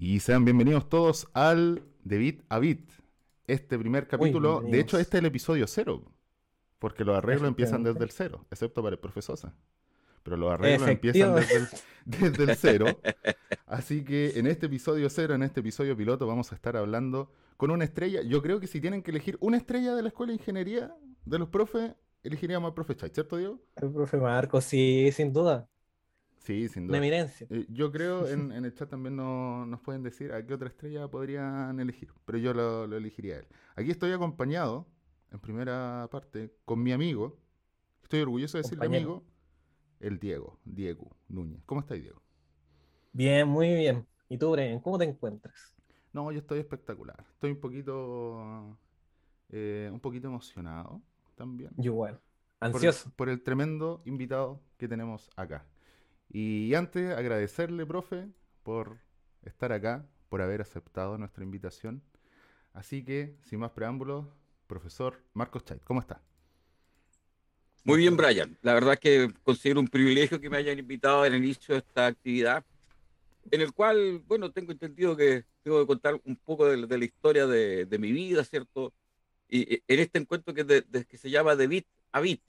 Y sean bienvenidos todos al De Bit a Bit. Este primer capítulo, de hecho, este es el episodio cero. Porque los arreglos empiezan desde el cero, excepto para el profesor. Pero los arreglos empiezan desde el, desde el cero. Así que en este episodio cero, en este episodio piloto, vamos a estar hablando con una estrella. Yo creo que si tienen que elegir una estrella de la escuela de ingeniería de los profes, elegiríamos al profe Chay, ¿cierto, Diego? El profe Marco, sí, sin duda. Sí, sin duda. Una eminencia. Eh, yo creo en, en, el chat también nos pueden decir a qué otra estrella podrían elegir, pero yo lo, lo elegiría a él. Aquí estoy acompañado, en primera parte, con mi amigo. Estoy orgulloso de decirle amigo, el Diego, Diego Núñez. ¿Cómo estás, Diego? Bien, muy bien. ¿Y tú, Brian, cómo te encuentras? No, yo estoy espectacular. Estoy un poquito, eh, un poquito emocionado también. Yo igual. Ansioso. Por, el tremendo invitado que tenemos acá. Y antes, agradecerle, profe, por estar acá, por haber aceptado nuestra invitación. Así que, sin más preámbulos, profesor Marcos Chait, ¿cómo está? Muy bien, Brian. La verdad que considero un privilegio que me hayan invitado al inicio de esta actividad, en el cual, bueno, tengo entendido que tengo que contar un poco de, la historia de, mi vida, ¿cierto? Y en este encuentro que, que se llama De Bit a Bit.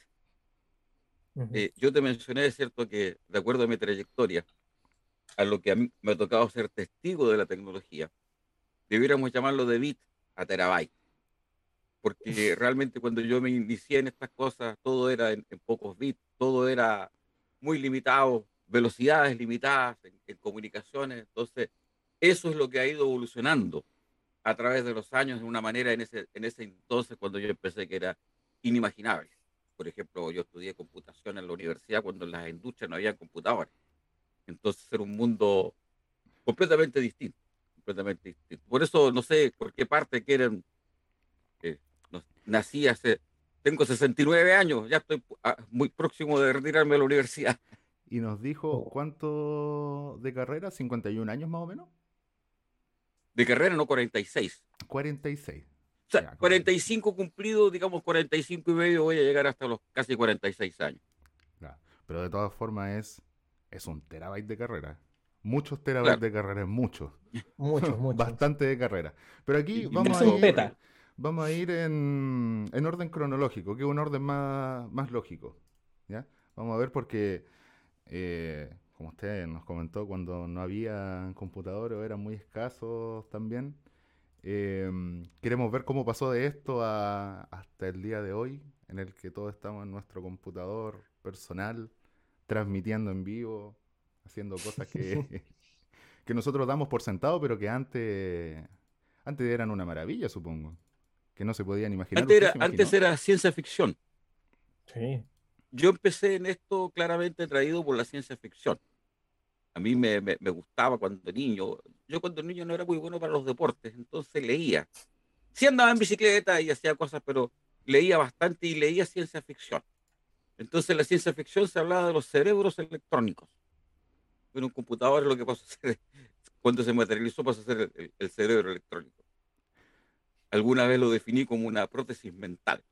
Eh, yo te mencioné, ¿cierto?, que de acuerdo a mi trayectoria, a lo que a mí me ha tocado ser testigo de la tecnología, debiéramos llamarlo de bit a terabyte. Porque realmente cuando yo me inicié en estas cosas, todo era en, pocos bits, todo era muy limitado, velocidades limitadas en, comunicaciones. Entonces, eso es lo que ha ido evolucionando a través de los años de una manera en ese, en ese entonces cuando yo empecé que era inimaginable. Por ejemplo, yo estudié computación en la universidad cuando en las industrias no había computadores. Entonces era un mundo completamente distinto, completamente distinto. Por eso no sé por qué parte quieren. Eh, nací hace, tengo 69 años, ya estoy ah, muy próximo de retirarme de la universidad. Y nos dijo oh. cuánto de carrera, 51 años más o menos. De carrera no 46. 46. O sea, 45 cumplidos, digamos 45 y medio, voy a llegar hasta los casi 46 años. Pero de todas formas es, es un terabyte de carrera. Muchos terabytes de carrera, muchos. Muchos, muchos. Bastante de carrera. Pero aquí vamos a, ir, vamos a ir en, en, orden cronológico, que es un orden más, más lógico. ¿ya? Vamos a ver porque, eh, como usted nos comentó, cuando no había computadores o eran muy escasos también, Em, queremos ver cómo pasó de esto hasta el día de hoy, en el que todos estamos en nuestro computador personal, transmitiendo en vivo, haciendo cosas que, que nosotros damos por sentado, pero que antes, antes eran una maravilla, supongo. Que no se podían imaginar. Antes era, antes era ciencia ficción. Sí. Yo empecé en esto claramente traído por la ciencia ficción a mí me, me, gustaba cuando niño. Yo cuando niño no era muy bueno para los deportes, entonces leía. Sí andaba en bicicleta y hacía cosas, pero leía bastante y leía ciencia ficción. Entonces la ciencia ficción se hablaba de los cerebros electrónicos. En un computador lo que pasa hacer, cuando se materializó pasa a ser el cerebro electrónico. Alguna vez lo definí como una prótesis mental.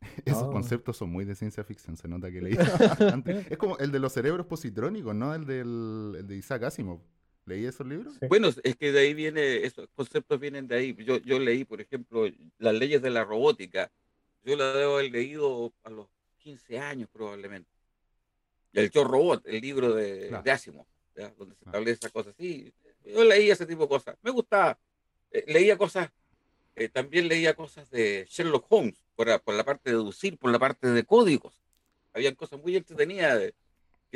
Esos ah. conceptos son muy de ciencia ficción, se nota que leí antes. Es como el de los cerebros positrónicos, ¿no? El, del, de Isaac Asimov. ¿Leí esos libros? Bueno, es que de ahí viene, esos conceptos vienen de ahí. Yo, yo leí, por ejemplo, las leyes de la robótica. Yo la debo haber leído a los 15 años probablemente. El Yo Robot, el libro de, de Asimov, donde se establece esas cosas. Sí, yo leía ese tipo de cosas. Me gustaba. Eh, leía cosas, eh, también leía cosas de Sherlock Holmes por la, parte de deducir, por la parte de códigos. Habían cosas muy entretenidas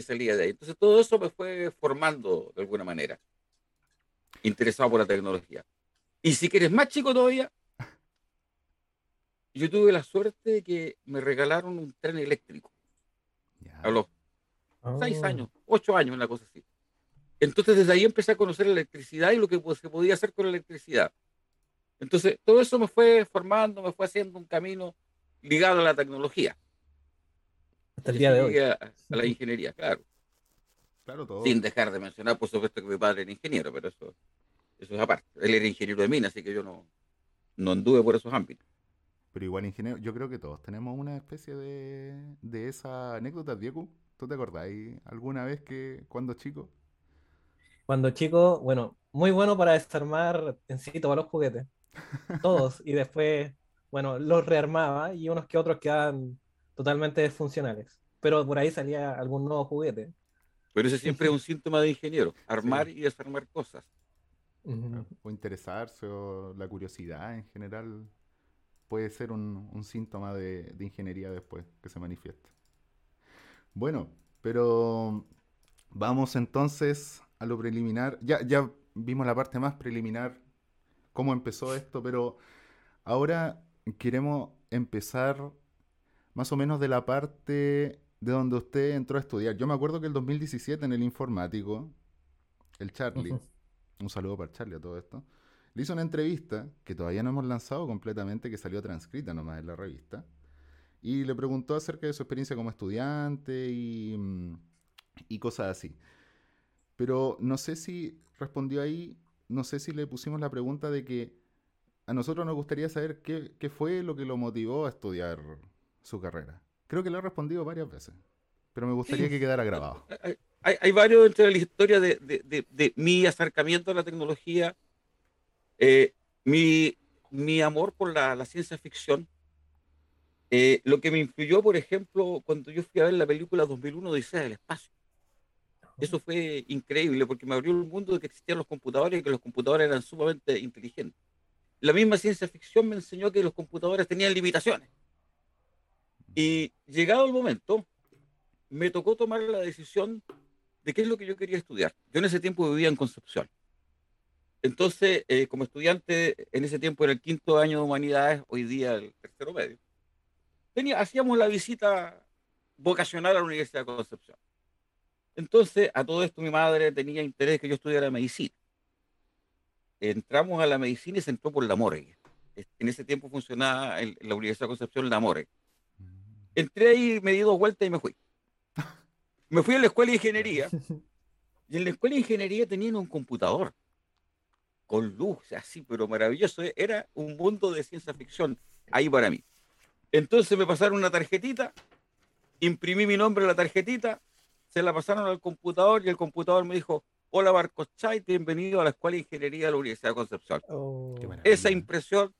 que salía de ahí. Entonces todo eso me fue formando de alguna manera, interesado por la tecnología. Y si quieres más chico todavía, yo tuve la suerte de que me regalaron un tren eléctrico. A los seis oh. años, ocho años, una cosa así. Entonces desde ahí empecé a conocer la electricidad y lo que se podía hacer con la electricidad. Entonces, todo eso me fue formando, me fue haciendo un camino ligado a la tecnología. Hasta el día de hoy. A, la ingeniería, claro. Claro, todo. Sin dejar de mencionar, por supuesto, que mi padre era ingeniero, pero eso, eso es aparte. Él era ingeniero de mina, así que yo no, no anduve por esos ámbitos. Pero igual ingeniero, yo creo que todos tenemos una especie de, de esa anécdota, Diego. ¿Tú te acordás alguna vez que cuando chico? Cuando chico, bueno, muy bueno para desarmar en sí todos los juguetes. Todos. y después, bueno, los rearmaba y unos que otros quedaban totalmente desfuncionales. Pero por ahí salía algún nuevo juguete. Pero ese siempre es un síntoma de ingeniero, armar y desarmar cosas. O interesarse, o la curiosidad en general puede ser un, síntoma de, ingeniería después que se manifiesta. Bueno, pero vamos entonces a lo preliminar. Ya, ya vimos la parte más preliminar, cómo empezó esto, pero ahora queremos empezar más o menos de la parte de donde usted entró a estudiar. Yo me acuerdo que el 2017 en el informático, el Charlie, un saludo para Charlie a todo esto, le hizo una entrevista que todavía no hemos lanzado completamente, que salió transcrita nomás en la revista, y le preguntó acerca de su experiencia como estudiante y, mm, y cosas así. Pero no sé si respondió ahí, no sé si le pusimos la pregunta de que a nosotros nos gustaría saber qué, qué fue lo que lo motivó a estudiar su carrera. Creo que lo ha respondido varias veces, pero me gustaría que quedara grabado. Hay, hay, varios dentro de la historia de, de, de, mi acercamiento a la tecnología, eh, mi, mi, amor por la, la ciencia ficción, eh, lo que me influyó, por ejemplo, cuando yo fui a ver la película 2001 Odisea del Espacio. Eso fue increíble porque me abrió el mundo de que existían los computadores y que los computadores eran sumamente inteligentes. La misma ciencia ficción me enseñó que los computadores tenían limitaciones y llegado el momento, me tocó tomar la decisión de qué es lo que yo quería estudiar. Yo en ese tiempo vivía en Concepción. Entonces, eh, como estudiante, en ese tiempo era el quinto año de humanidades, hoy día el tercero medio, tenía, hacíamos la visita vocacional a la Universidad de Concepción. Entonces, a todo esto mi madre tenía interés que yo estudiara medicina. Entramos a la medicina y se entró por la morgue. En ese tiempo funcionaba en la Universidad de Concepción la morgue entré ahí, me di dos vueltas y me fui. Me fui a la escuela de ingeniería y en la escuela de ingeniería tenían un computador con luz, así, pero maravilloso. Era un mundo de ciencia ficción ahí para mí. Entonces me pasaron una tarjetita, imprimí mi nombre en la tarjetita, se la pasaron al computador y el computador me dijo, hola Marcos Chay, bienvenido a la Escuela de Ingeniería de la Universidad de Concepción. Oh. Esa impresión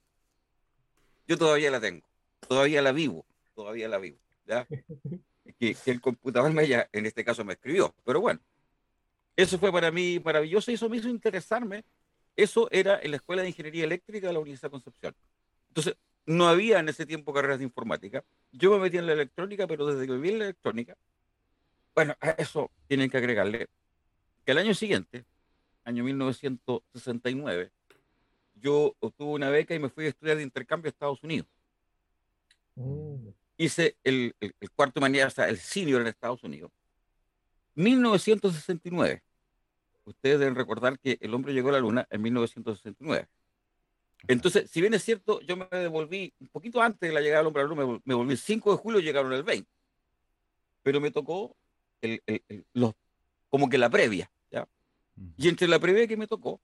yo todavía la tengo, todavía la vivo todavía la vivo, ¿ya? Que, el computador me haya, en este caso me escribió, pero bueno, eso fue para mí maravilloso y eso me hizo interesarme. Eso era en la Escuela de Ingeniería Eléctrica de la Universidad Concepción. Entonces, no había en ese tiempo carreras de informática. Yo me metí en la electrónica, pero desde que viví en la electrónica, bueno, a eso tienen que agregarle que el año siguiente, año 1969, yo obtuve una beca y me fui a estudiar de intercambio a Estados Unidos. Mm hice el, el, cuarto manera, o sea, el senior en Estados Unidos. 1969. Ustedes deben recordar que el hombre llegó a la luna en 1969. Entonces, si bien es cierto, yo me devolví un poquito antes de la llegada del hombre a la luna, me volví el 5 de julio, llegaron el 20. Pero me tocó el, los, como que la previa, ¿ya? Y entre la previa que me tocó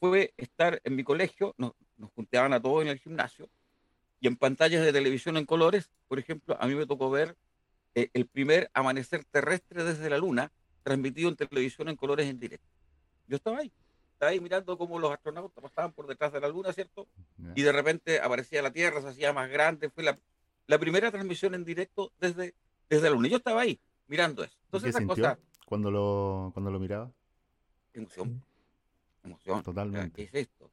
fue estar en mi colegio, nos, nos juntaban a todos en el gimnasio, y en pantallas de televisión en colores, por ejemplo, a mí me tocó ver eh, el primer amanecer terrestre desde la Luna, transmitido en televisión en colores en directo. Yo estaba ahí, estaba ahí mirando cómo los astronautas pasaban por detrás de la Luna, ¿cierto? Y de repente aparecía la Tierra, se hacía más grande. Fue la, la primera transmisión en directo desde, desde la Luna. Yo estaba ahí, mirando eso. Entonces, ¿Qué sintió cuando lo, cuando lo miraba? Emoción. Emoción. Totalmente. ¿Qué es esto?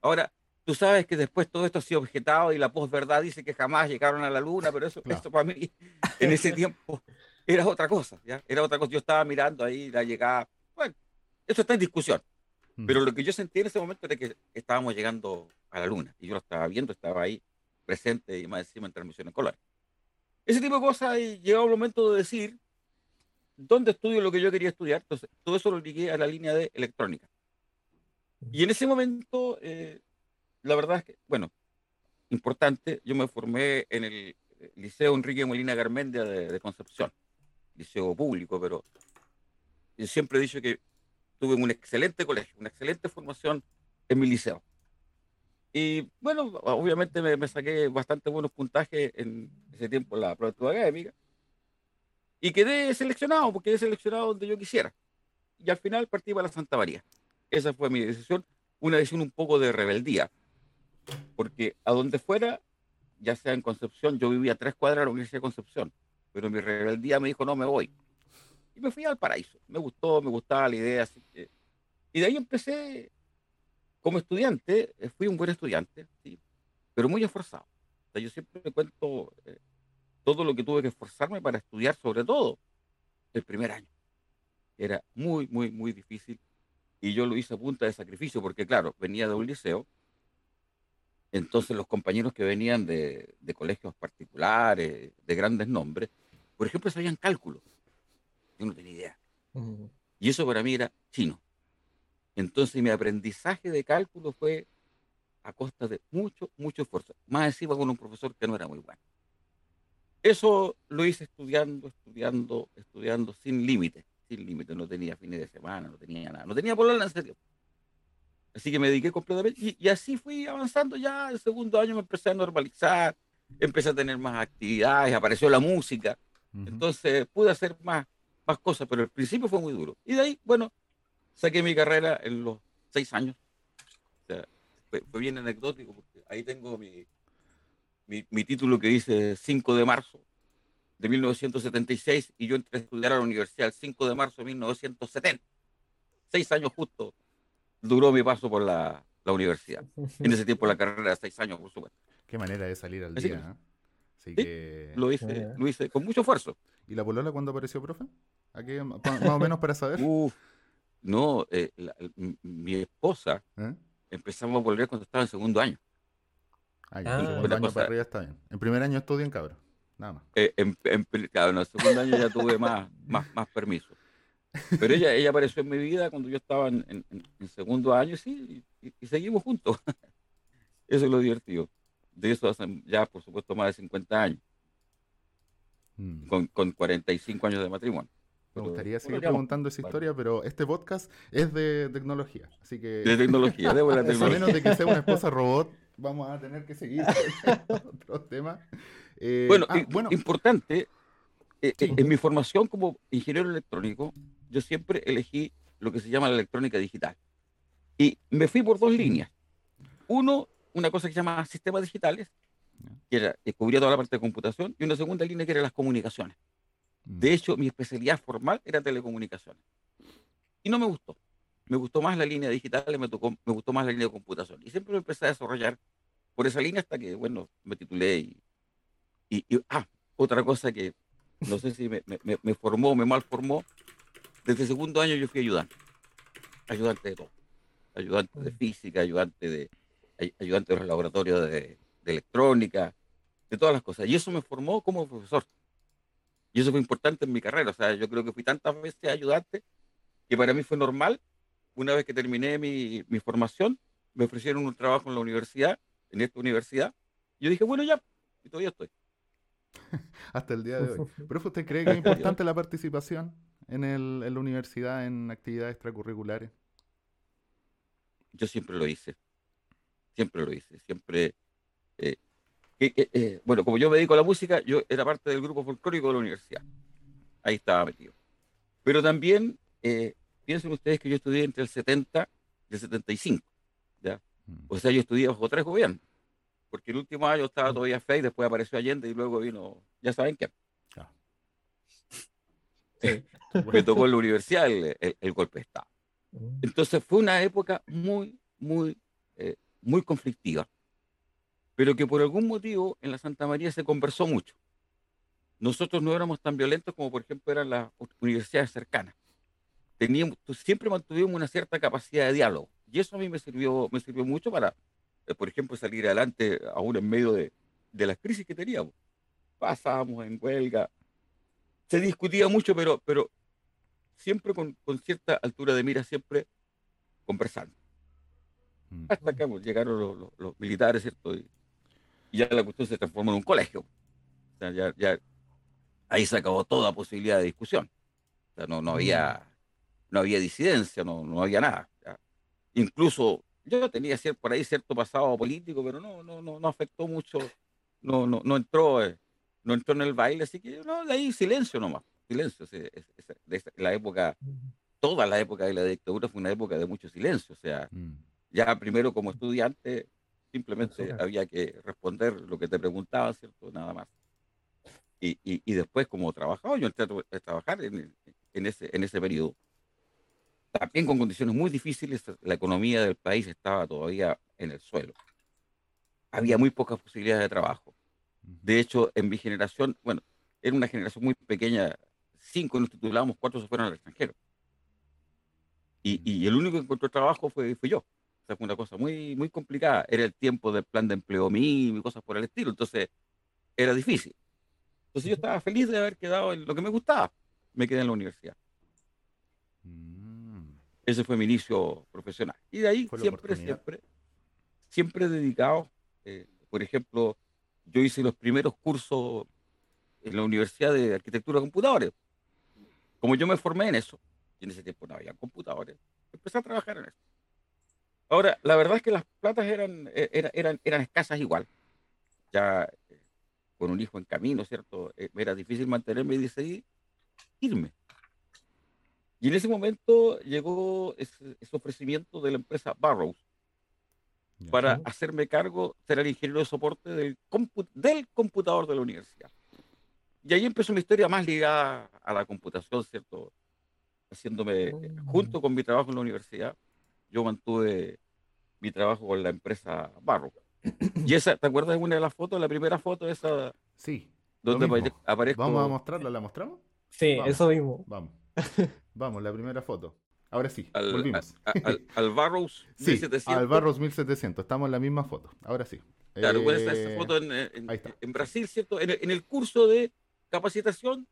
Ahora, Tú sabes que después todo esto ha sido objetado y la posverdad dice que jamás llegaron a la luna, pero eso, para mí en ese tiempo era otra cosa, ¿ya? Era otra cosa. Yo estaba mirando ahí la llegada. Bueno, eso está en discusión. Mm. Pero lo que yo sentí en ese momento era que estábamos llegando a la luna y yo lo estaba viendo, estaba ahí presente y más encima en transmisión en color. Ese tipo de cosas y llegó el momento de decir dónde estudio lo que yo quería estudiar. Entonces, todo eso lo ligué a la línea de electrónica. Y en ese momento eh, la verdad es que, bueno, importante, yo me formé en el Liceo Enrique Molina Garmendia de, Concepción, liceo público, pero siempre he dicho que tuve un excelente colegio, una excelente formación en mi liceo. Y bueno, obviamente me, saqué bastante buenos puntajes en ese tiempo en la prueba académica. Y quedé seleccionado, porque quedé seleccionado donde yo quisiera. Y al final partí para la Santa María. esa fue mi decisión, una decisión un poco de rebeldía, porque a donde fuera, ya sea en Concepción, yo vivía tres cuadras de la Universidad de Concepción, pero mi rebeldía me dijo, no me voy. Y me fui al paraíso. Me gustó, me gustaba la idea. Así que... Y de ahí empecé como estudiante, eh, fui un buen estudiante, ¿sí? pero muy esforzado. O sea, yo siempre me cuento eh, todo lo que tuve que esforzarme para estudiar, sobre todo el primer año. Era muy, muy, muy difícil y yo lo hice a punta de sacrificio porque, claro, venía de un liceo, entonces los compañeros que venían de, de colegios particulares, de grandes nombres, por ejemplo, sabían cálculo. Yo no tenía idea. Y eso para mí era chino. Entonces mi aprendizaje de cálculo fue a costa de mucho, mucho esfuerzo. Más encima con un profesor que no era muy bueno. Eso lo hice estudiando, estudiando, estudiando sin límite sin límite, no tenía fines de semana, no tenía nada, no tenía por en serio. Así que me dediqué completamente y, y, así fui avanzando ya. El segundo año me empecé a normalizar, empecé a tener más actividades, apareció la música. Entonces pude hacer más, más cosas, pero el principio fue muy duro. Y de ahí, bueno, saqué mi carrera en los seis años. O sea, fue, bien anecdótico porque ahí tengo mi, mi, mi título que dice 5 de marzo de 1976 y yo entré a estudiar a la universidad el 5 de marzo de 1970. Seis años justo duró mi paso por la, la universidad. En ese tiempo la carrera de seis años, por supuesto. Qué manera de salir al día, ¿eh? Así que... lo, hice, lo hice con mucho esfuerzo. ¿Y la polola cuándo apareció, profe? Más o menos para saber. Uf, no, eh, mi esposa ¿Eh? empezamos a volver cuando estaba en segundo año. Ah, ya, en segundo año para arriba está bien. En primer año estudian, cabrón. Nada más. Eh, en, en, el segundo año ya tuve más, más, más permiso. Pero ella, ella apareció en mi vida cuando yo estaba en, en segundo año, sí, y, seguimos juntos. Eso es lo divertido. De eso hace ya, por supuesto, más de 50 años. Mm. Con, con 45 años de matrimonio. Me gustaría seguir preguntando esa historia, pero este podcast es de tecnología, así que... De tecnología, de buena tecnología. A menos de que sea una esposa robot, vamos a tener que seguir otro tema. Eh, bueno, ah, bueno, importante, eh, eh, en mi formación como ingeniero electrónico, yo siempre elegí lo que se llama la electrónica digital. Y me fui por dos líneas. Uno, una cosa que se llama sistemas digitales, que, era, cubría toda la parte de computación, y una segunda línea que era las comunicaciones. Mm. De hecho, mi especialidad formal era telecomunicaciones. Y no me gustó. Me gustó más la línea digital, me, tocó, me gustó más la línea de computación. Y siempre me empecé a desarrollar por esa línea hasta que, bueno, me titulé y y, ah, otra cosa que no sé si me, me, me formó o me malformó, desde el segundo año yo fui ayudante, ayudante de todo, ayudante de mm. física, ayudante de, ayudante de los laboratorios de, de electrónica, de todas las cosas. Y eso me formó como profesor. Y eso fue importante en mi carrera. O sea, yo creo que fui tantas veces ayudante que para mí fue normal. Una vez que terminé mi, mi formación, me ofrecieron un trabajo en la universidad, en esta universidad. Y yo dije, bueno, ya, y todavía estoy. hasta el día de hoy. Profe, ¿usted cree que es importante la participación en, el, en la universidad en actividades extracurriculares? Yo siempre lo hice. Siempre lo hice. Siempre. Eh, eh, bueno, como yo me dedico a la música, yo era parte del grupo folclórico de la universidad. Ahí estaba metido. Pero también, eh, piensen ustedes que yo estudié entre el 70 y el 75. ¿ya? Mm. O sea, yo estudié bajo tres gobiernos porque el último año estaba todavía fake, después apareció Allende y luego vino, ya saben qué. Me tocó en la universidad el, golpe de Estado. Mm. Entonces fue una época muy, muy, eh, muy conflictiva, pero que por algún motivo en la Santa María se conversó mucho. Nosotros no éramos tan violentos como por ejemplo eran las universidades cercanas. Teníamos, siempre mantuvimos una cierta capacidad de diálogo y eso a mí me sirvió, me sirvió mucho para, eh, por ejemplo, salir adelante aún en medio de, de las crisis que teníamos. Pasábamos en huelga, se discutía mucho, pero, pero siempre con, con cierta altura de mira, siempre conversando. Mm. Hasta que llegaron los, los, militares, ¿cierto? Y, ya la cuestión se transformó en un colegio. O sea, ya, ya, ahí se acabó toda posibilidad de discusión. O sea, no, no, había, no había disidencia, no, no había nada. Incluso yo tenía cierto, por ahí cierto pasado político, pero no, no, no, no afectó mucho, no, no, no entró, eh, no entró en el baile, así que no, de ahí silencio nomás, silencio, la época toda la época de la dictadura fue una época de mucho silencio. O sea, mm. ya primero como estudiante, simplemente había que responder lo que te preguntaban, ¿cierto? Nada más. Y, y, después como trabajador, yo entré a trabajar en, en, ese, en ese periodo. También con condiciones muy difíciles, la economía del país estaba todavía en el suelo. Había muy pocas posibilidades de trabajo. De hecho, en mi generación, bueno, era una generación muy pequeña, cinco nos titulamos, cuatro se fueron al extranjero. Y, y el único que encontró trabajo fue, fui yo. O sea, fue una cosa muy, muy complicada. Era el tiempo del plan de empleo mínimo y cosas por el estilo. Entonces, era difícil. Entonces, yo estaba feliz de haber quedado en lo que me gustaba. Me quedé en la universidad. Mm. Ese fue mi inicio profesional. Y de ahí siempre, siempre, siempre dedicado, eh, por ejemplo, yo hice los primeros cursos en la Universidad de Arquitectura de Computadores. Como yo me formé en eso, y en ese tiempo no había computadores, empecé a trabajar en eso. Ahora, la verdad es que las platas eran, e, eran, eran, eran escasas igual. Ya eh, con un hijo en camino, ¿cierto? Eh, era difícil mantenerme y decidí irme. Y en ese momento llegó ese, ofrecimiento de la empresa Barrows para hacerme cargo, ser el ingeniero de soporte del, del computador de la universidad. Y ahí empezó una historia más ligada a la computación, ¿cierto? Haciéndome, mm. junto con mi trabajo en la universidad, yo mantuve mi trabajo con la empresa Barrows. Y esa, ¿te acuerdas de una de las fotos? La primera foto, esa. Sí. Donde aparezco. ¿Vamos a mostrarla? ¿La mostramos? Sí, eso mismo. Vamos. Vamos, la primera foto. Ahora sí, al, volvimos. al, Barrows 1700. al Barrows 1700. Estamos en la misma foto. Ahora sí. Claro, eh, esa foto en, en, Brasil, ¿cierto? En, el curso de capacitación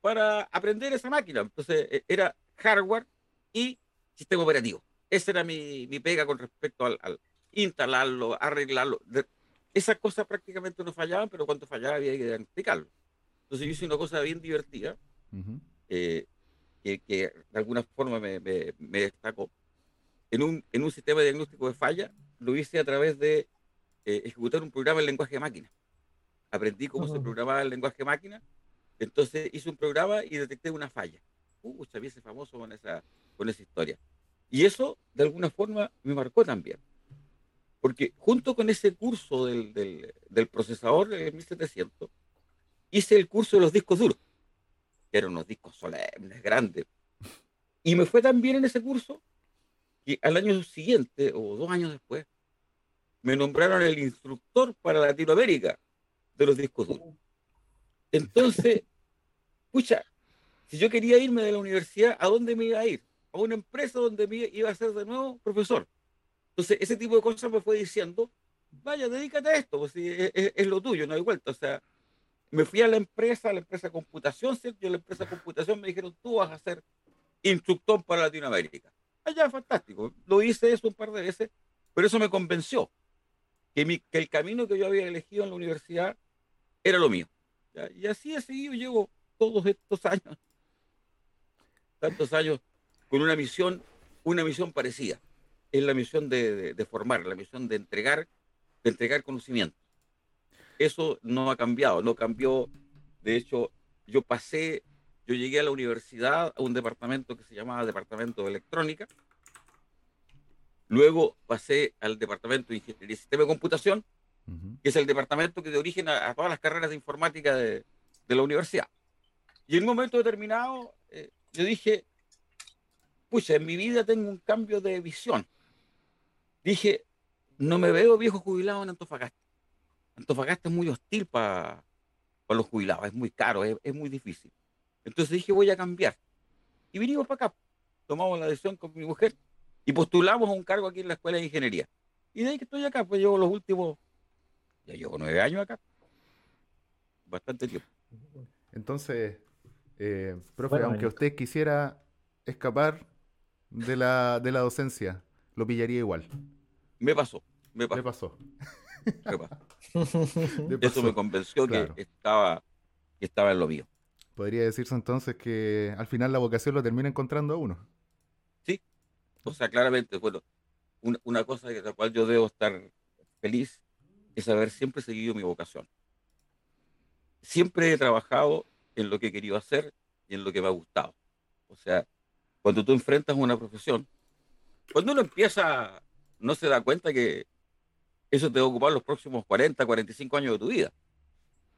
para aprender esa máquina. Entonces, e, era hardware y sistema operativo. Esa era mi, mi pega con respecto al, instalarlo, arreglarlo. esas cosas prácticamente no fallaban, pero cuando fallaba había que diagnosticarlo. Entonces yo hice una cosa bien divertida, eh, que, de alguna forma me, me, destacó. En un, en un sistema de diagnóstico de falla, lo hice a través de eh, ejecutar un programa en lenguaje de máquina. Aprendí cómo se programaba el lenguaje de máquina, entonces hice un programa y detecté una falla. Uh, sabía ese famoso con esa, con esa historia. Y eso, de alguna forma, me marcó también. Porque junto con ese curso del, del, del procesador de 1700, hice el curso de los discos duros, que eran unos discos solemnes, grandes. Y me fue tan bien en ese curso que al año siguiente, o dos años después, me nombraron el instructor para Latinoamérica de los discos duros. Entonces, escucha, si yo quería irme de la universidad, ¿a dónde me iba a ir? A una empresa donde me iba a ser de nuevo profesor. Entonces, ese tipo de cosas me fue diciendo, vaya, dedícate a esto, pues, es, lo tuyo, no hay vuelta. O sea, me fui a la empresa, a la empresa computación, ¿cierto? Y a la empresa computación me dijeron, tú vas a ser instructor para Latinoamérica. Allá, fantástico. Lo hice eso un par de veces, pero eso me convenció que, mi, que el camino que yo había elegido en la universidad era lo mío. Y así he seguido, llevo todos estos años, tantos años, con una misión, una misión parecida es la misión de, formar, la misión de entregar, de entregar conocimiento. Eso no ha cambiado, no cambió. De hecho, yo pasé, yo llegué a la universidad a un departamento que se llamaba Departamento de Electrónica. Luego pasé al Departamento de Ingeniería y Sistema de Computación, que es el departamento que dio origen a, todas las carreras de informática de, la universidad. Y en un momento determinado, eh, yo dije, pucha, en mi vida tengo un cambio de visión dije, no me veo viejo jubilado en Antofagasta. Antofagasta es muy hostil para los jubilados, es muy caro, es, muy difícil. Entonces dije, voy a cambiar. Y vinimos para acá. Tomamos la decisión con mi mujer y postulamos a un cargo aquí en la Escuela de Ingeniería. Y de ahí que estoy acá, pues llevo los últimos, ya llevo nueve años acá. Bastante tiempo. Entonces, eh, profe, aunque usted quisiera escapar de la, de la docencia, lo pillaría igual. Me pasó, me pasó. Me pasó. Eso me convenció que, estaba, que estaba en lo mío. Podría decirse entonces que al final la vocación lo termina encontrando a uno. Sí, o sea, claramente, bueno, una, cosa de la cual yo debo estar feliz es haber siempre seguido mi vocación. Siempre he trabajado en lo que he querido hacer y en lo que me ha gustado. O sea, cuando tú enfrentas una profesión, cuando uno empieza, no se da cuenta que eso te va a ocupar los próximos 40, 45 años de tu vida.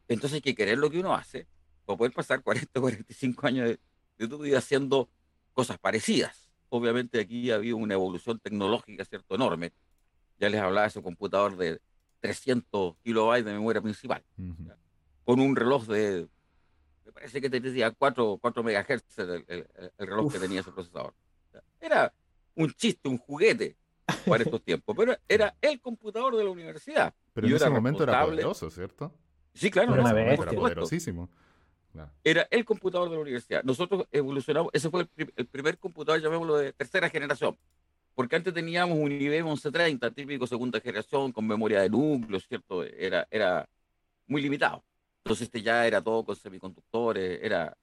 Entonces hay que querer lo que uno hace para poder pasar 40, 45 años de, de tu vida haciendo cosas parecidas. Obviamente aquí ha habido una evolución tecnológica, ¿cierto? Enorme. Ya les hablaba de ese computador de 300 kilobytes de memoria principal, con un reloj de, me parece que tenía 4, 4 megahertz el, reloj que tenía ese procesador. Era un chiste, un juguete para estos tiempos, pero era el computador de la universidad. Pero en ese momento era poderoso, ¿cierto? Sí, claro, era poderosísimo. Era el computador de la universidad. Nosotros evolucionamos, ese fue el, primer computador, llamémoslo de tercera generación, porque antes teníamos un IBM 1130, típico segunda generación, con memoria de núcleo, ¿cierto? Era, era muy limitado. Entonces este ya era todo con semiconductores, era,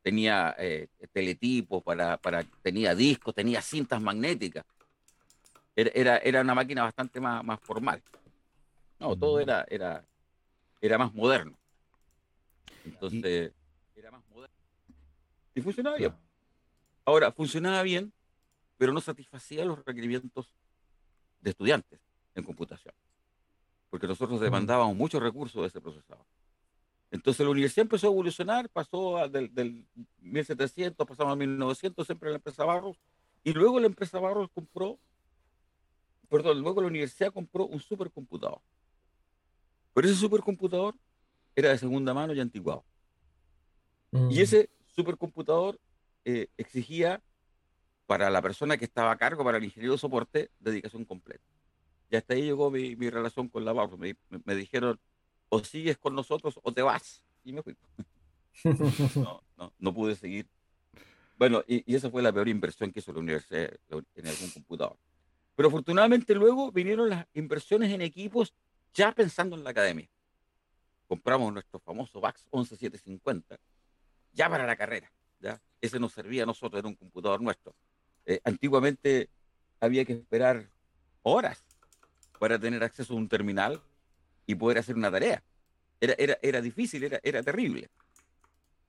tenía eh, teletipos, para, para, tenía discos, tenía cintas magnéticas. Era, era, una máquina bastante más, más formal. No, todo era, era, era más moderno. Entonces, era más moderno. Y funcionaba bien. Ahora, funcionaba bien, pero no satisfacía los requerimientos de estudiantes en computación. Porque nosotros demandábamos muchos recursos de ese procesador. Entonces la universidad empezó a evolucionar, pasó del, del 1700, pasamos a 1900, siempre la empresa Barros, y luego la empresa Barros compró, perdón, luego la universidad compró un supercomputador. Pero ese supercomputador era de segunda mano y antiguado. Y mm. ese supercomputador eh, exigía para la persona que estaba a cargo, para el ingeniero de soporte, dedicación completa. Y hasta ahí llegó mi, mi relación con la Barros. Me, me, dijeron, o sigues con nosotros o te vas. Y me fui. no, no, no pude seguir. Bueno, y, y, esa fue la peor inversión que hizo la universidad en algún computador. Pero afortunadamente luego vinieron las inversiones en equipos ya pensando en la academia compramos nuestro famoso VAX 11750, ya para la carrera. ¿ya? Ese nos servía a nosotros, era un computador nuestro. Eh, antiguamente había que esperar horas para tener acceso a un terminal y poder hacer una tarea. Era, era, era difícil, era, era terrible.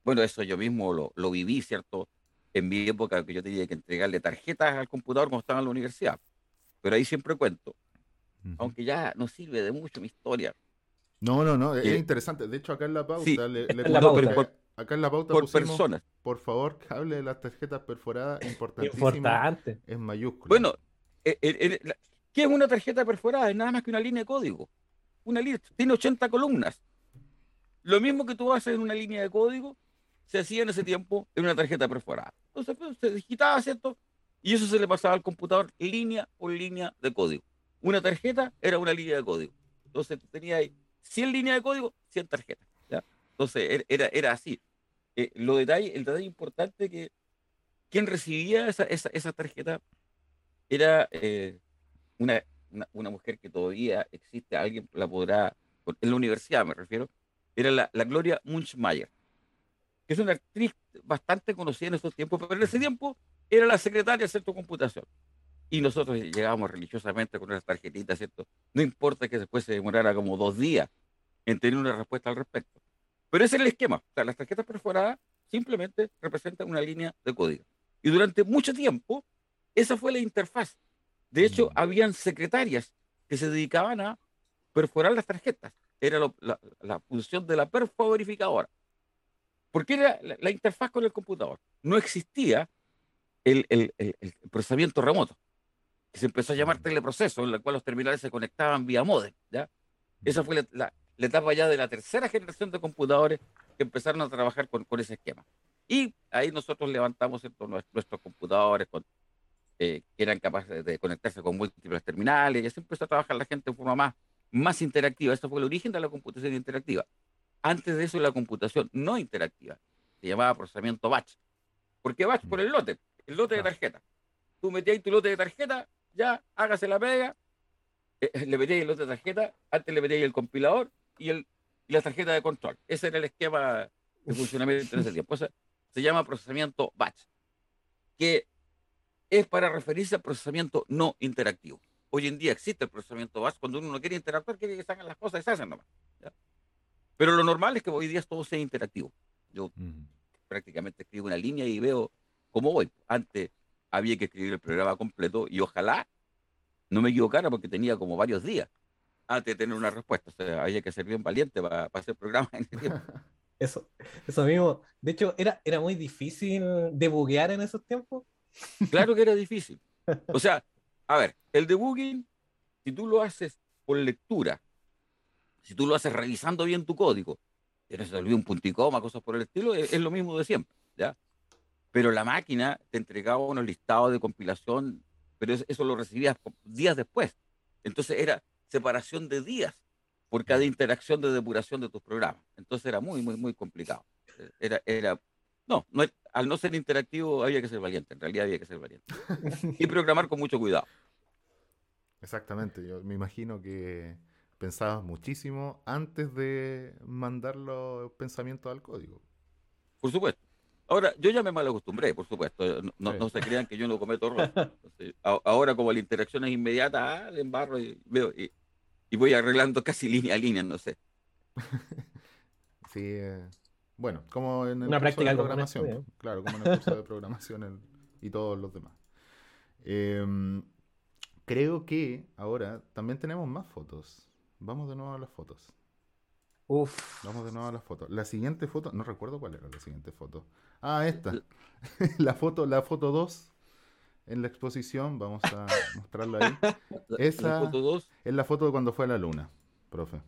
Bueno, eso yo mismo lo, lo viví, ¿cierto? En mi época que yo tenía que entregarle tarjetas al computador cuando estaba en la universidad. Pero ahí siempre cuento, aunque ya no sirve de mucho mi historia, no, no, no, es interesante. De hecho, acá en la pauta, le, acá en la pauta por personas. Por favor, que hable de las tarjetas perforadas, importantísimo. Importante. Es mayúscula. Bueno, ¿qué es una tarjeta perforada? Es nada más que una línea de código. Una línea, tiene 80 columnas. Lo mismo que tú haces en una línea de código, se hacía en ese tiempo en una tarjeta perforada. Entonces, pues, se digitaba, ¿cierto? Y eso se le pasaba al computador línea por línea de código. Una tarjeta era una línea de código. Entonces, tú tenías ahí 100 líneas de código, 100 tarjetas. Entonces, er, era, era así. Eh, lo detalle, el detalle importante que quien recibía esa, esa, tarjeta era eh, una, una, mujer que todavía existe, alguien la podrá, en la universidad me refiero, era la, la Gloria Munchmeyer, que es una actriz bastante conocida en estos tiempos, pero en ese tiempo era la secretaria de Centro Computación y nosotros llegábamos religiosamente con nuestras tarjetitas, ¿cierto? No importa que después se demorara como dos días en tener una respuesta al respecto. Pero ese es el esquema. O sea, las tarjetas perforadas simplemente representan una línea de código. Y durante mucho tiempo, esa fue la interfaz. De hecho, mm. habían secretarias que se dedicaban a perforar las tarjetas. Era la, función de la perfoverificadora. Porque era la, interfaz con el computador. No existía el procesamiento remoto que se empezó a llamar teleproceso, en la cual los terminales se conectaban vía modem. ¿ya? Esa fue la, etapa ya de la tercera generación de computadores que empezaron a trabajar con, con ese esquema. Y ahí nosotros levantamos nuestros, computadores con, eh, que eran capaces de conectarse con múltiples terminales, y así empezó a trabajar la gente de forma más, más interactiva. Eso fue el origen de la computación interactiva. Antes de eso, la computación no interactiva se llamaba procesamiento batch. ¿Por qué batch? Por el lote, el lote de tarjeta. Tú metías tu lote de tarjeta ya, hágase la pega, eh, le metéis el otro tarjeta, antes le metéis el compilador y, el, la tarjeta de control. Ese era el esquema de funcionamiento en ese tiempo. se llama procesamiento batch, que es para referirse al procesamiento no interactivo. Hoy en día existe el procesamiento batch cuando uno no quiere interactuar, quiere que se hagan las cosas y se hacen nomás. Pero lo normal es que hoy día todo sea interactivo. Yo prácticamente escribo una línea y veo como hoy. Antes había que escribir el programa completo y ojalá no me equivocara porque tenía como varios días antes de tener una respuesta. O sea, había que ser bien valiente para, hacer programa en ese tiempo. Eso, eso mismo. De hecho, era, era muy difícil debuguear en esos tiempos. Claro que era difícil. O sea, a ver, el debugging, si tú lo haces por lectura, si tú lo haces revisando bien tu código, tienes que un punticoma, cosas por el estilo, es, lo mismo de siempre, ¿ya? Pero la máquina te entregaba unos listados de compilación, pero eso, lo recibías días después. Entonces era separación de días por cada interacción de depuración de tus programas. Entonces era muy, muy, muy complicado. Era, era, no, no, al no ser interactivo había que ser valiente, en realidad había que ser valiente. y programar con mucho cuidado. Exactamente, yo me imagino que pensabas muchísimo antes de mandar los pensamientos al código. Por supuesto. Ahora, yo ya me mal acostumbré, por supuesto. No, se crean que yo no cometo errores. ahora, como la interacción es inmediata, ah, le embarro y veo y, voy arreglando casi línea a línea, no sé. sí, eh, bueno, como en el Una curso de programación. Claro, como en el curso de programación y todos los demás. Em, creo que ahora también tenemos más fotos. Vamos de nuevo a las fotos. Uf. Vamos de nuevo a las fotos. La siguiente foto, no recuerdo cuál era la siguiente foto. Ah, esta. la foto, la foto 2 en la exposición, vamos a mostrarla ahí. Esa foto 2? es la foto de cuando fue a la luna, profe.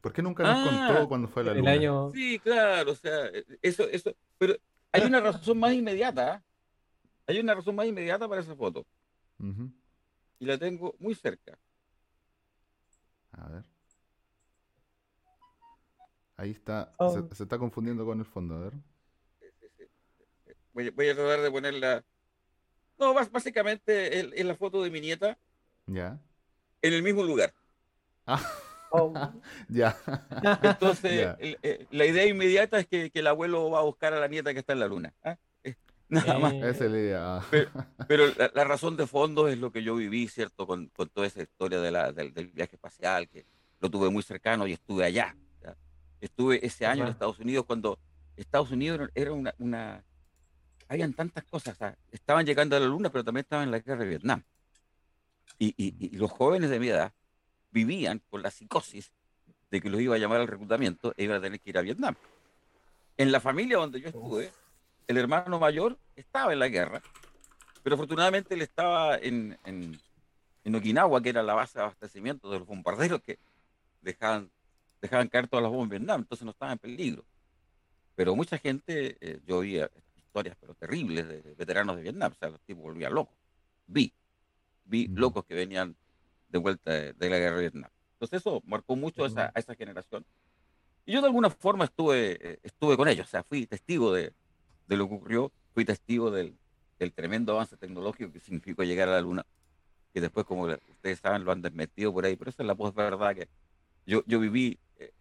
¿Por qué nunca nos ah, contó cuando fue a la luna? año... Sí, claro, o sea, eso, eso, pero hay una razón más inmediata. ¿ah? Hay una razón más inmediata para esa foto. Y la tengo muy cerca. A ver. Ahí está. Se, oh. está confundiendo con el fondo, a ver. Voy, a tratar de ponerla. No, básicamente es la foto de mi nieta. Ya. En el mismo lugar. Ah. Oh. ya. Entonces, eh, la idea inmediata es que, el abuelo va a buscar a la nieta que está en la luna. ¿ah? Nada más. Esa es la idea. Pero, la, razón de fondo es lo que yo viví, ¿cierto? Con, toda esa historia de la, del, viaje espacial, que lo tuve muy cercano y estuve allá. Estuve ese año en Estados Unidos cuando Estados Unidos era una... una habían tantas cosas. estaban llegando a la luna, pero también estaban en la guerra de Vietnam. Y, y, los jóvenes de mi edad vivían con la psicosis de que los iba a llamar al reclutamiento e iban a tener que ir a Vietnam. En la familia donde yo estuve, el hermano mayor estaba en la guerra, pero afortunadamente él estaba en, en, en Okinawa, que era la base de abastecimiento de los bombarderos que dejaban, dejaban caer todas las bombas en Vietnam, entonces no estaba en peligro. Pero mucha gente, eh, yo oía historias pero terribles de, veteranos de Vietnam, o sea, los tipos volvían locos. Vi, vi mm. locos que venían de vuelta de, la guerra de Vietnam. Entonces eso marcó mucho a esa, a esa generación. Y yo de alguna forma estuve, eh, estuve con ellos, o sea, fui testigo de, de lo que ocurrió, fui testigo del, del, tremendo avance tecnológico que significó llegar a la Luna, que después, como ustedes saben, lo han desmetido por ahí, pero esa es la verdad que yo, yo viví eh,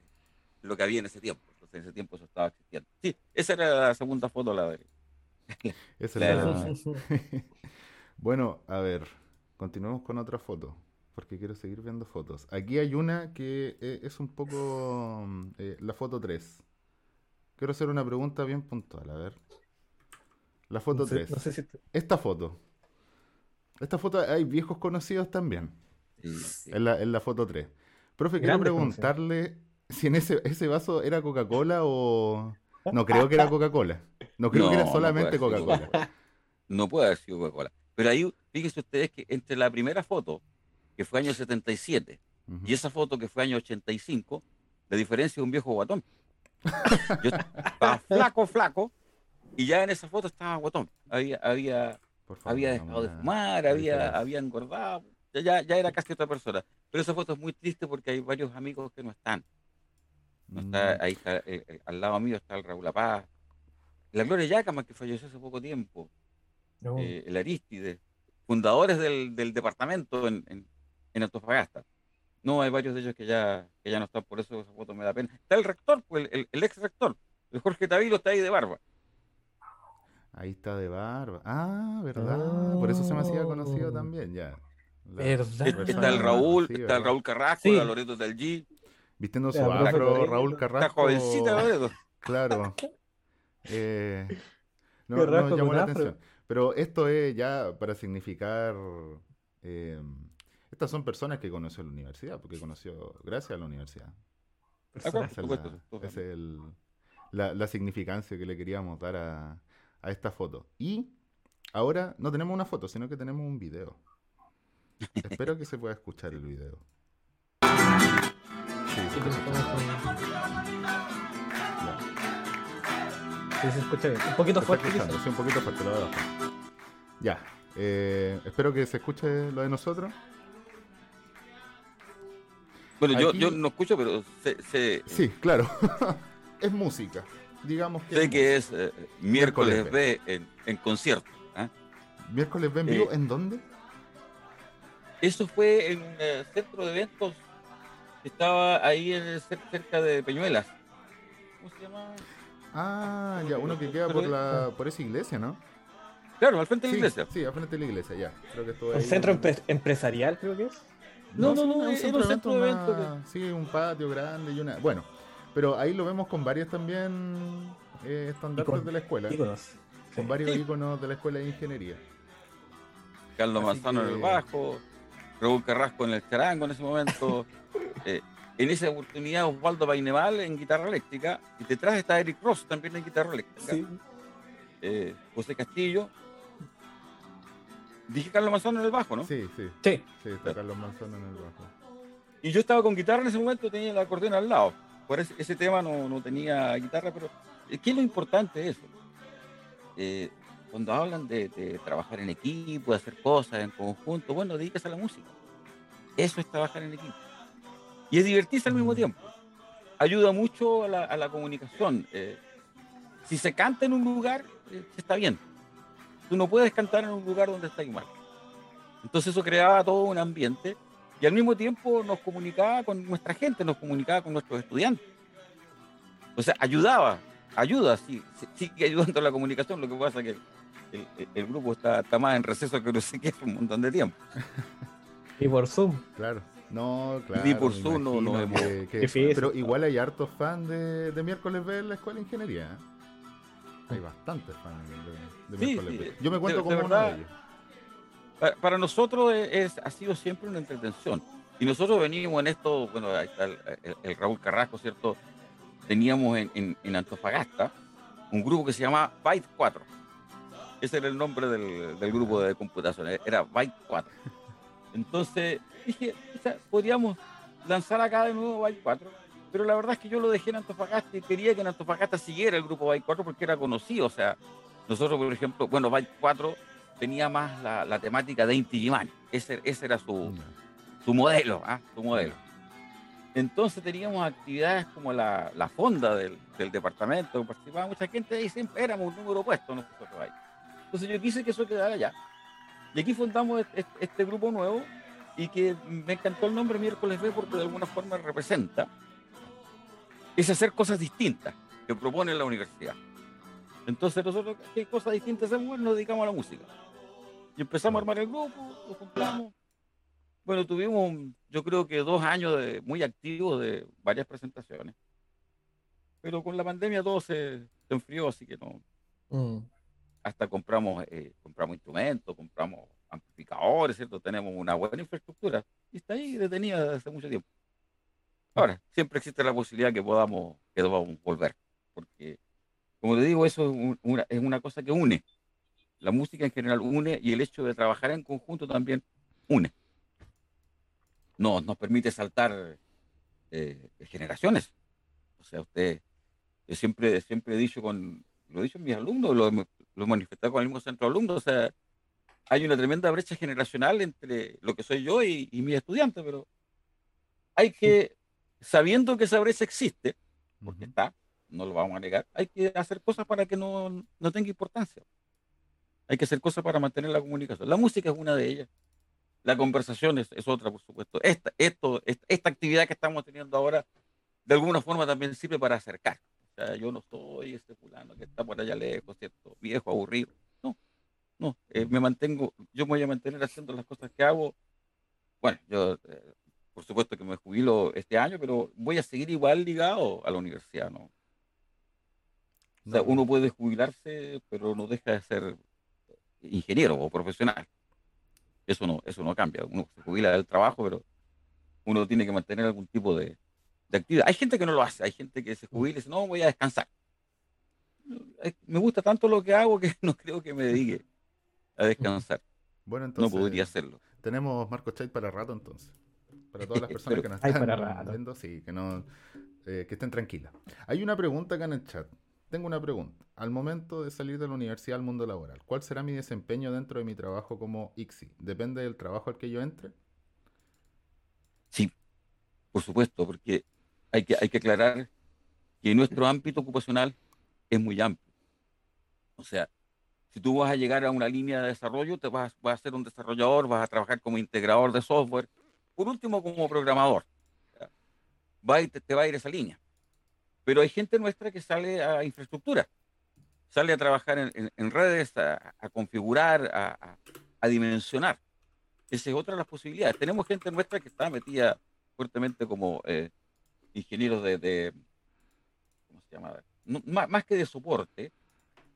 lo que había en ese tiempo, entonces en ese tiempo eso estaba existiendo. Sí, esa era la segunda foto, la de... esa la... bueno, a ver, continuemos con otra foto porque quiero seguir viendo fotos. Aquí hay una que eh, es un poco mm, eh, la foto 3. Quiero hacer una pregunta bien puntual, a ver. La foto 3. Esta foto. Esta foto hay viejos conocidos también. Sí, En, la, en, la, foto 3. Profe, quiero preguntarle si en ese, ese vaso era Coca-Cola o... No creo que era Coca-Cola. No creo que era solamente Coca-Cola. No puede haber sido Coca-Cola. Pero ahí, fíjense ustedes que entre la primera foto, que fue año 77, y esa foto que fue año 85, la diferencia es un viejo guatón. Yo estaba flaco, flaco, y ya en esa foto estaba guatón. Había, había, había dejado de fumar, había, había engordado, ya, ya era casi otra persona. Pero esa foto es muy triste porque hay varios amigos que no están. No está, mm. ahí está, eh, eh, al lado mío está el Raúl Apaz, la Gloria Yacama, que falleció hace poco tiempo, eh, el Aristide, fundadores del, del departamento en, en, en, Antofagasta. No, hay varios de ellos que ya, que ya no están, por eso esa foto me da pena. Está el rector, pues, el, el ex rector, el Jorge Tavilo está ahí de barba. Ahí está de barba. Ah, ¿verdad? Por eso se me hacía conocido oh. también, ya. ¿Verdad? Está el Raúl, está el Raúl Carrasco, la Loreto del G. Vistiendo su afro, Raúl Carrasco. Está jovencita Loreto. Claro. Eh, no, no llamó la atención. Pero esto es ya para significar... Eh, estas son personas que conoció la universidad, porque conoció gracias a la universidad. Esa es, la, significancia que le queríamos dar a, a esta foto. Y ahora no tenemos una foto, sino que tenemos un video. Espero que se pueda escuchar el video. Sí, se, escucha bien. Un poquito fuerte. Sí, un poquito fuerte, lo verdad. Ya. Eh, espero que se escuche lo de nosotros. Bueno, yo, yo no escucho, pero se... Sí, claro. es música. Digamos que sé que es eh, miércoles, B, en, concierto. ¿ah? ¿Miércoles B en vivo? Eh, ¿En dónde? Eso fue en un eh, centro de eventos estaba ahí en cerca de Peñuelas. ¿Cómo se llama? Ah, ya, uno que queda por, la, por esa iglesia, ¿no? Claro, al frente de la iglesia. Sí, al frente de la iglesia, ya. Creo que ¿Un centro empresarial, creo que es? No, no, no, es un centro de. Sí, un patio grande y una. Bueno, pero ahí lo vemos con varios también eh, estandartes de la escuela. Con varios íconos de la escuela de ingeniería. Carlos Manzano en el bajo, Raúl Carrasco en el charango en ese momento. Eh, en esa oportunidad Osvaldo Paineval en guitarra eléctrica y detrás está Eric Ross también en guitarra eléctrica. Eh, José Castillo. Dije Carlos Manzano en el bajo, ¿no? Sí, sí. Sí, sí está Carlos Manzano en el bajo. Y yo estaba con guitarra en ese momento, tenía el acordeón al lado. Por ese, tema no, no, tenía guitarra, pero ¿qué es lo importante de eso? Eh, cuando hablan de, trabajar en equipo, de hacer cosas en conjunto, bueno, dedíquese a la música. Eso es trabajar en equipo. Y es divertirse al mismo tiempo. Ayuda mucho a la, comunicación. Eh, si se canta en un lugar, eh, está bien. Tú no puedes cantar en un lugar donde está mal. Entonces eso creaba todo un ambiente y al mismo tiempo nos comunicaba con nuestra gente, nos comunicaba con nuestros estudiantes. O sea, ayudaba, ayuda, sí, sigue ayudando a la comunicación, lo que pasa es que el, grupo está, está, más en receso que no sé qué, un montón de tiempo. Y por Zoom. Claro. No, claro. Y por Zoom no, no Pero igual hay hartos fans de, de miércoles B en la escuela de ingeniería. ¿eh? Hay bastantes fans de, miércoles B. Yo me cuento como uno de ellos. Para, nosotros es, ha sido siempre una entretención. Y nosotros venimos en esto, bueno, ahí está el, Raúl Carrasco, ¿cierto? Teníamos en, en, Antofagasta un grupo que se llama Byte 4. Ese era el nombre del, del grupo de computación, era Byte 4. Entonces dije, podríamos lanzar acá de nuevo Byte 4, pero la verdad es que yo lo dejé en Antofagasta y quería que en Antofagasta siguiera el grupo Byte 4 porque era conocido. O sea, nosotros, por ejemplo, bueno, Byte 4 tenía más la, temática de Inti Ese, ese era su, su modelo, ¿ah? su modelo. Entonces teníamos actividades como la, la fonda del, del, departamento, participaba mucha gente y siempre éramos un número puesto nosotros ahí. Entonces yo quise que eso quedara allá. Y aquí fundamos este, grupo nuevo y que me encantó el nombre Miércoles B porque de alguna forma representa es hacer cosas distintas que propone la universidad. Entonces nosotros, ¿qué cosas distintas hacemos? Nos dedicamos a la música. Y empezamos a armar el grupo, lo juntamos. Bueno, tuvimos, yo creo que dos años de, muy activos de varias presentaciones. Pero con la pandemia todo se, enfrió, así que no. Mm. Hasta compramos, eh, compramos instrumentos, compramos amplificadores, ¿cierto? Tenemos una buena infraestructura y está ahí detenida desde hace mucho tiempo. Ahora, siempre existe la posibilidad que podamos, que podamos volver, porque, como te digo, eso es una, es una cosa que une la música en general une y el hecho de trabajar en conjunto también une. No, nos permite saltar eh, generaciones. O sea, usted, yo siempre, siempre he dicho con, lo he dicho en mis alumnos, lo, lo he manifestado con el mismo centro de alumnos, o sea, hay una tremenda brecha generacional entre lo que soy yo y, y mis estudiantes, pero hay que, sabiendo que esa brecha existe, porque está, no lo vamos a negar, hay que hacer cosas para que no, no tenga importancia. Hay que hacer cosas para mantener la comunicación. La música es una de ellas. La conversación es, otra, por supuesto. Esta, esto, esta, actividad que estamos teniendo ahora, de alguna forma también sirve para acercar. Sea, yo no soy este fulano que está por allá lejos, ¿cierto? Viejo, aburrido. No, no. Eh, me mantengo, yo me voy a mantener haciendo las cosas que hago. Bueno, yo, eh, por supuesto que me jubilo este año, pero voy a seguir igual ligado a la universidad, ¿no? O sea, uno puede jubilarse, pero no deja de ser ingeniero o profesional. Eso no, eso no cambia. Uno se jubila del trabajo, pero uno tiene que mantener algún tipo de, actividad. Hay gente que no lo hace, hay gente que se jubila y dice, no, voy a descansar. Me gusta tanto lo que hago que no creo que me dedique a descansar. Bueno, entonces, no podría hacerlo. Tenemos Marco Chay para rato entonces. Para todas las personas que nos están viendo, sí, que, no, eh, que estén tranquilas. Hay una pregunta acá en el chat. Tengo una pregunta. Al momento de salir de la universidad al mundo laboral, ¿cuál será mi desempeño dentro de mi trabajo como ICSI? ¿Depende del trabajo al que yo entre? Sí, por supuesto, porque hay que, hay que aclarar que nuestro ámbito ocupacional es muy amplio. O sea, si tú vas a llegar a una línea de desarrollo, te vas, a ser un desarrollador, vas a trabajar como integrador de software, por último como programador. Va te, va a ir esa línea. Pero hay gente nuestra que sale a infraestructura, sale a trabajar en, redes, a, configurar, a, dimensionar. Esa es otra de las posibilidades. Tenemos gente nuestra que está metida fuertemente como eh, ingenieros de, ¿cómo se llama? más, que de soporte,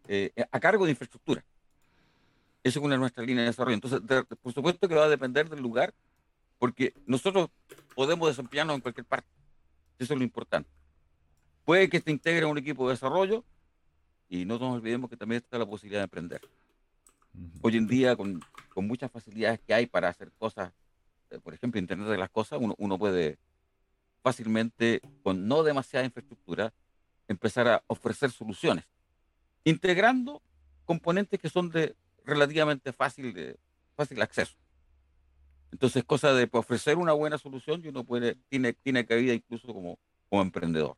eh, a cargo de infraestructura. Esa es una de nuestras líneas de desarrollo. Entonces, por supuesto que va a depender del lugar, porque nosotros podemos desempeñarnos en cualquier parte. Eso es lo importante. Puede que se integre a un equipo de desarrollo y no nos olvidemos que también está la posibilidad de emprender. Hoy en día, con, con, muchas facilidades que hay para hacer cosas, eh, por ejemplo, Internet de las Cosas, uno, uno puede fácilmente, con no demasiada infraestructura, empezar a ofrecer soluciones, integrando componentes que son de relativamente fácil, fácil acceso. Entonces, cosa de ofrecer una buena solución y uno puede, tiene, tiene cabida incluso como, como emprendedor.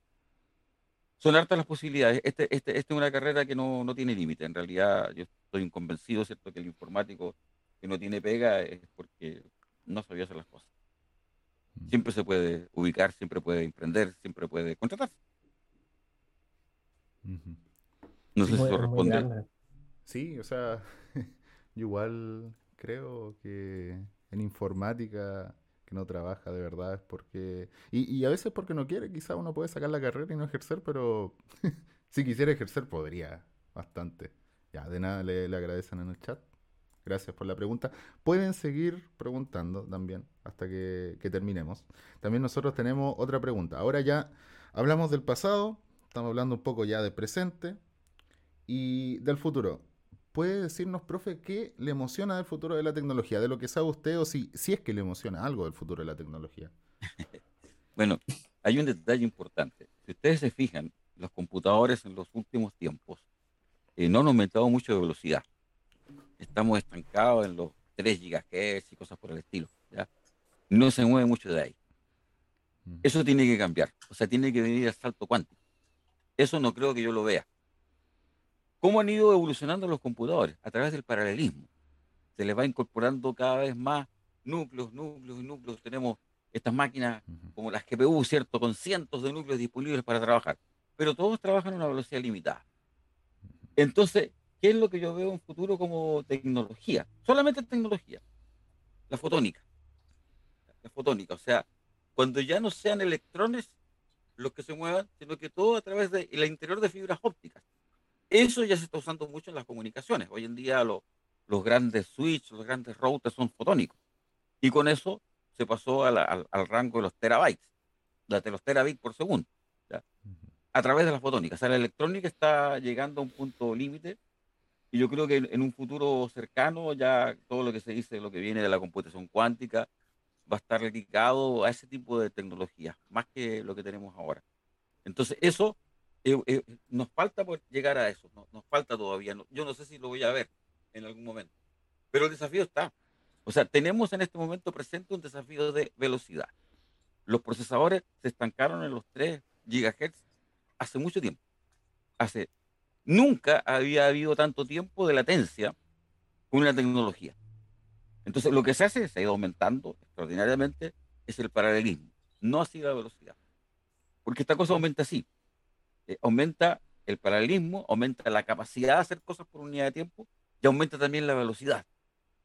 Son hartas las posibilidades. Este, este, esta es una carrera que no, no tiene límite. En realidad, yo estoy convencido, ¿cierto?, que el informático que no tiene pega es porque no sabía hacer las cosas. Siempre se puede ubicar, siempre puede emprender, siempre puede contratarse. No sé si eso responde. Sí, o sea, igual creo que en informática que no trabaja de verdad es porque... Y, a veces porque no quiere, quizá uno puede sacar la carrera y no ejercer, pero si quisiera ejercer podría bastante. Ya, de nada le, agradecen en el chat. Gracias por la pregunta. Pueden seguir preguntando también hasta que, terminemos. También nosotros tenemos otra pregunta. Ahora ya hablamos del pasado, estamos hablando un poco ya del presente y del futuro. ¿Puede decirnos, profe, qué le emociona del futuro de la tecnología? De lo que sabe usted o si, si es que le emociona algo del futuro de la tecnología. bueno, hay un detalle importante. Si ustedes se fijan, los computadores en los últimos tiempos eh, no han aumentado mucho de velocidad. Estamos estancados en los 3 GHz y cosas por el estilo. ¿ya? No se mueve mucho de ahí. Eso tiene que cambiar. O sea, tiene que venir al salto cuántico. Eso no creo que yo lo vea. ¿Cómo han ido evolucionando los computadores? A través del paralelismo. Se les va incorporando cada vez más núcleos, núcleos y núcleos. Tenemos estas máquinas como las GPU, ¿cierto? Con cientos de núcleos disponibles para trabajar. Pero todos trabajan a una velocidad limitada. Entonces, ¿qué es lo que yo veo en futuro como tecnología? Solamente tecnología. La fotónica. La fotónica. O sea, cuando ya no sean electrones los que se muevan, sino que todo a través del interior de fibras ópticas. Eso ya se está usando mucho en las comunicaciones. Hoy en día los grandes switches, los grandes routers son fotónicos. Y con eso se pasó al, rango de los terabytes, de los terabits por segundo, a través de la fotónica. O sea, la electrónica está llegando a un punto límite y yo creo que en, un futuro cercano ya todo lo que se dice, lo que viene de la computación cuántica, va a estar dedicado a ese tipo de tecnología, más que lo que tenemos ahora. Entonces, eso eh, eh, nos falta por llegar a eso, nos falta todavía. yo no sé si lo voy a ver en algún momento, pero el desafío está. O sea, tenemos en este momento presente un desafío de velocidad. Los procesadores se estancaron en los 3 GHz hace mucho tiempo. Hace nunca había habido tanto tiempo de latencia con una tecnología. Entonces, lo que se hace, se ha ido aumentando extraordinariamente, es el paralelismo, no así la velocidad. Porque esta cosa aumenta así. Eh, aumenta el paralelismo, aumenta la capacidad de hacer cosas por unidad de tiempo y aumenta también la velocidad.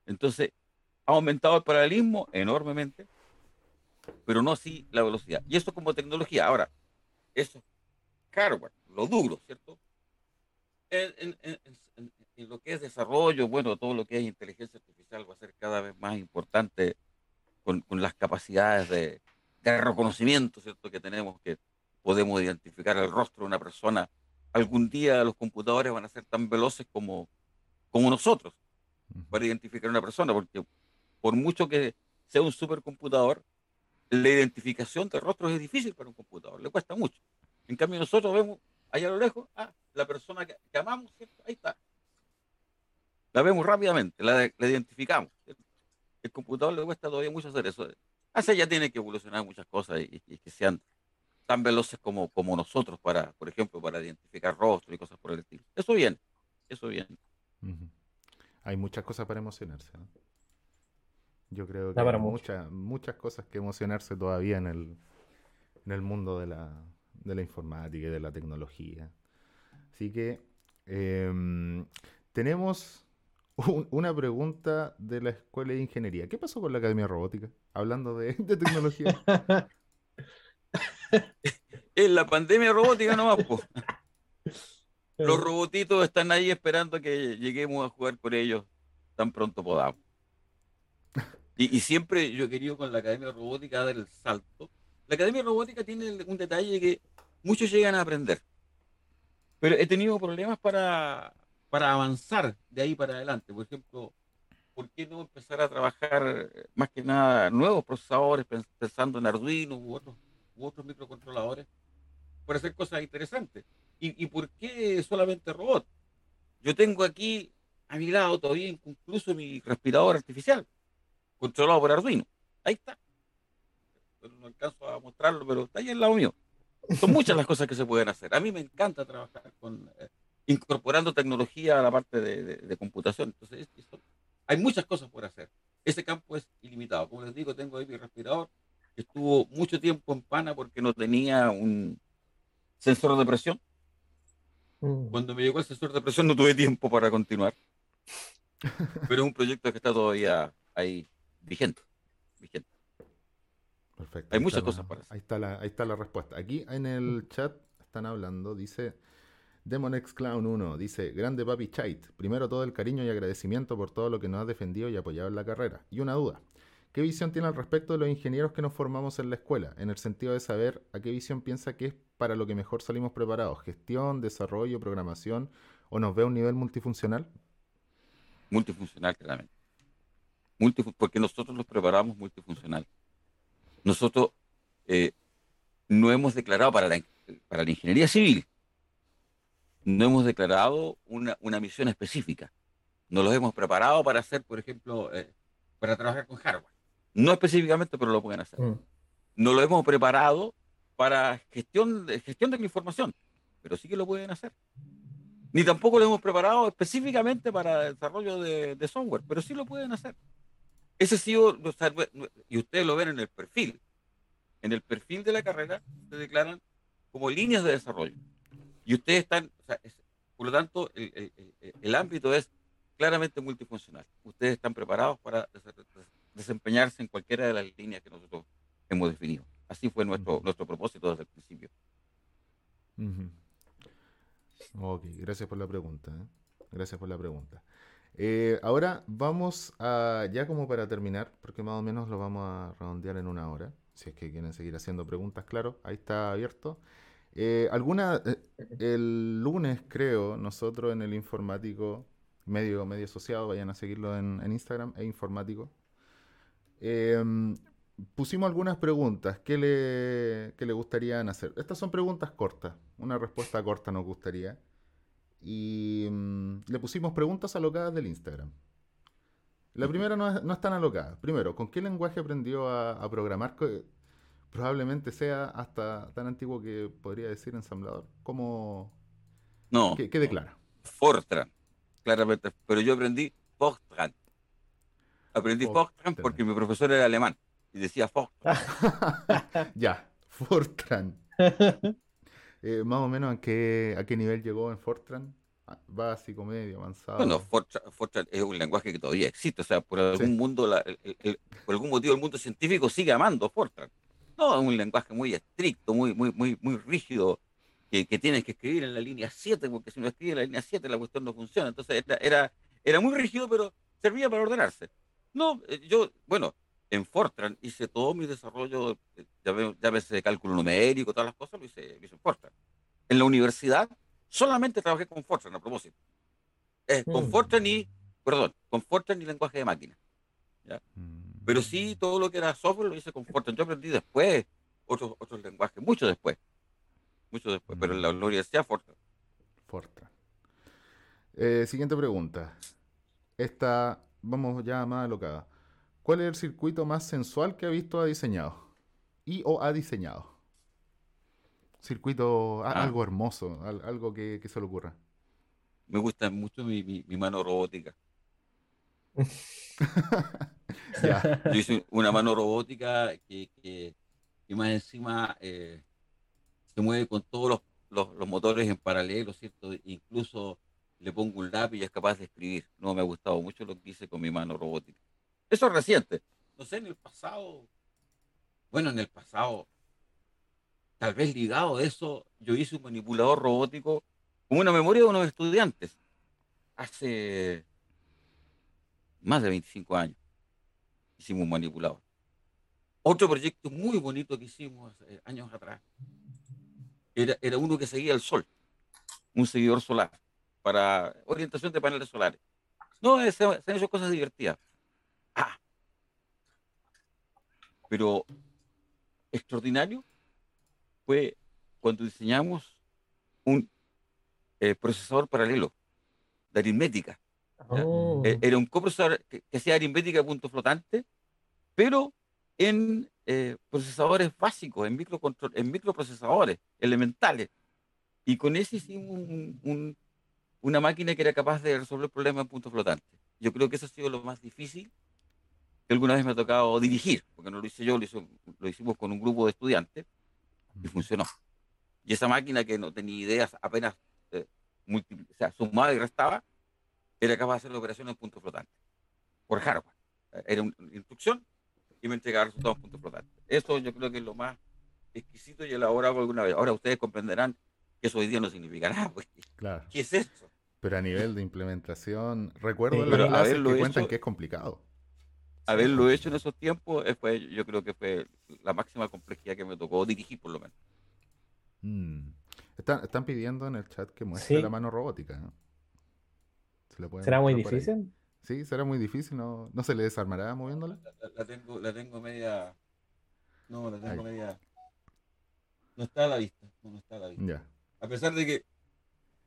Entonces, ha aumentado el paralelismo enormemente, pero no así la velocidad. Y eso como tecnología. Ahora, eso hardware, lo duro, ¿cierto? En, en lo que es desarrollo, bueno, todo lo que es inteligencia artificial va a ser cada vez más importante con, con las capacidades de, de, reconocimiento, ¿cierto? Que tenemos, que podemos identificar el rostro de una persona. Algún día los computadores van a ser tan veloces como, como nosotros para identificar a una persona, porque por mucho que sea un supercomputador, la identificación del rostro es difícil para un computador, le cuesta mucho. En cambio, nosotros vemos allá a lo lejos, ah, la persona que, amamos, ahí está. La vemos rápidamente, la, identificamos. El computador le cuesta todavía mucho hacer eso. Hace ya tiene que evolucionar muchas cosas y, que sean tan veloces como, como nosotros para, por ejemplo, para identificar rostros y cosas por el estilo. Eso bien, eso bien. Hay muchas cosas para emocionarse. Yo creo que hay muchas, muchas cosas que emocionarse todavía en el, en el mundo de la, de la informática y de la tecnología. Así que em, tenemos una pregunta de la Escuela de Ingeniería. ¿Qué pasó con la Academia Robótica? Hablando de, tecnología. en la pandemia robótica nomás, Los robotitos están ahí esperando que lleguemos a jugar con ellos tan pronto podamos. Y, y, siempre yo he querido con la Academia Robótica dar el salto. La Academia Robótica tiene un detalle que muchos llegan a aprender. Pero he tenido problemas para, para avanzar de ahí para adelante. Por ejemplo, ¿por qué no empezar a trabajar más que nada nuevos procesadores, pensando en Arduino u otros, u otros microcontroladores, para hacer cosas interesantes? ¿Y, ¿Y por qué solamente robot? Yo tengo aquí a mi lado todavía incluso mi respirador artificial, controlado por Arduino. Ahí está. No alcanzo a mostrarlo, pero está ahí al lado mío. Son muchas las cosas que se pueden hacer. A mí me encanta trabajar con eh, incorporando tecnología a la parte de, computación. Entonces, hay muchas cosas por hacer. Ese campo es ilimitado. Como les digo, tengo ahí mi respirador, que estuvo mucho tiempo en pana porque no tenía un sensor de presión. Mm. Cuando me llegó el sensor de presión no tuve tiempo para continuar. Pero es un proyecto que está todavía ahí vigente. vigente. Perfecto. Hay muchas cosas para hacer. Ahí está, la, ahí está la respuesta. Aquí en el chat están hablando, dice Demonex Clown 1, dice, grande papi Chait, primero todo el cariño y agradecimiento por todo lo que nos has defendido y apoyado en la carrera. Y una duda, ¿qué visión tiene al respecto de los ingenieros que nos formamos en la escuela? En el sentido de saber a qué visión piensa que es para lo que mejor salimos preparados, gestión, desarrollo, programación, o nos ve a un nivel multifuncional? Multifuncional, claramente. porque nosotros nos preparamos multifuncional nosotros eh, no hemos declarado para la, para la ingeniería civil, no hemos declarado una, una misión específica. No los hemos preparado para hacer, por ejemplo, eh, para trabajar con hardware. No específicamente, pero lo pueden hacer. Mm. No lo hemos preparado para gestión de, gestión de la información, pero sí que lo pueden hacer. Ni tampoco lo hemos preparado específicamente para desarrollo de, de software, pero sí lo pueden hacer. Ese sí, y ustedes lo ven en el perfil. En el perfil de la carrera se declaran como líneas de desarrollo. Y ustedes están, por lo tanto, el, ámbito es claramente multifuncional. Ustedes están preparados para desempeñarse en cualquiera de las líneas que nosotros hemos definido. Así fue nuestro, nuestro propósito desde el principio. Ok, gracias por la pregunta. ¿eh? Gracias por la pregunta. Eh, ahora vamos a, ya como para terminar, porque más o menos lo vamos a redondear en una hora, si es que quieren seguir haciendo preguntas, claro, ahí está abierto. Eh, eh, el lunes creo, nosotros en el informático, medio, medio asociado, vayan a seguirlo en, Instagram, e informático, em, pusimos algunas preguntas que le, que le hacer. Estas son preguntas cortas, una respuesta corta nos gustaría y mm, le pusimos preguntas alocadas del Instagram. La primera no es, no es tan alocada. Primero, ¿con qué lenguaje aprendió a, programar? Probablemente sea hasta tan antiguo que podría decir ensamblador. ¿Cómo? No. ¿Qué, declara? Fortran, claramente. Pero yo aprendí Fortran. Aprendí Fortran porque mi profesor era alemán y decía Fortran. ya, Fortran. Eh, más o menos a qué, a qué nivel llegó en Fortran. Ah, básico, medio, avanzado. Bueno, Fortran, es un lenguaje que todavía existe. O sea, por algún mundo, por algún motivo el mundo científico sigue amando Fortran. No, es un lenguaje muy estricto, muy, muy, muy, muy rígido, que, que, tienes que escribir en la línea 7, porque si no escribes en la línea 7 la cuestión no funciona. Entonces era, era, era muy rígido, pero servía para ordenarse. No, eh, yo, bueno, en Fortran hice todo mi desarrollo, eh, ya ves de cálculo numérico, todas las cosas, lo hice, en Fortran. En la universidad solamente trabajé con Fortran, a propósito. Eh, con mm. Fortran y, perdón, con Fortran y lenguaje de máquina. ¿ya? Mm. Pero sí, todo lo que era software lo hice con Fortran. Yo aprendí después otros, otros lenguajes, mucho después. Mucho después, pero en la, mm. universidad Fortran. Fortran. Eh, siguiente pregunta. Esta, vamos ya más alocada. ¿Cuál es el circuito más sensual que ha visto ha diseñado? Y o ha diseñado. Circuito, ah. algo hermoso, algo que, se le ocurra. Me gusta mucho mi, mi, mano robótica. Yo hice una mano robótica que, que, más encima eh, se mueve con todos los, los, motores en paralelo, ¿cierto? Incluso le pongo un lápiz y es capaz de escribir. No me ha gustado mucho lo que hice con mi mano robótica. Eso es reciente. No sé, en el pasado, bueno, en el pasado, tal vez ligado a eso, yo hice un manipulador robótico como una memoria de unos estudiantes hace más de 25 años. Hicimos un manipulador. Otro proyecto muy bonito que hicimos años atrás era, era uno que seguía el sol, un seguidor solar para orientación de paneles solares. No, se han hecho cosas divertidas. Ah, pero extraordinario fue cuando diseñamos un eh, procesador paralelo de aritmética. Oh. E, era un coprocesador que, hacía aritmética a punto flotante, pero en eh, procesadores básicos, en, microcontrol, en microprocesadores elementales. Y con ese hicimos una máquina que era capaz de resolver problemas en punto flotante. Yo creo que eso ha sido lo más difícil que alguna vez me ha tocado dirigir, porque no lo hice yo, lo, hicimos con un grupo de estudiantes y funcionó. Y esa máquina que no tenía ideas, apenas eh, o sea, sumaba y restaba, era capaz de hacer la operación en punto flotante, por hardware. Era una instrucción y me entregaba resultados en punto flotante. Eso yo creo que es lo más exquisito y elaborado alguna vez. Ahora ustedes comprenderán que eso hoy día no significa nada. Pues. Claro. ¿Qué es eso? Pero a nivel de implementación, recuerdo sí, las clases que cuentan que es complicado haberlo hecho en esos tiempos, eh, fue, yo creo que fue la máxima complejidad que me tocó dirigir, por lo menos. Mm. Están, pidiendo en el chat que muestre la mano robótica. ¿Será muy difícil? Sí, será muy difícil. ¿No, ¿No se le desarmará moviéndola? La, tengo, la tengo media. No, la tengo media. No está a la vista. No, está a la vista. A pesar de que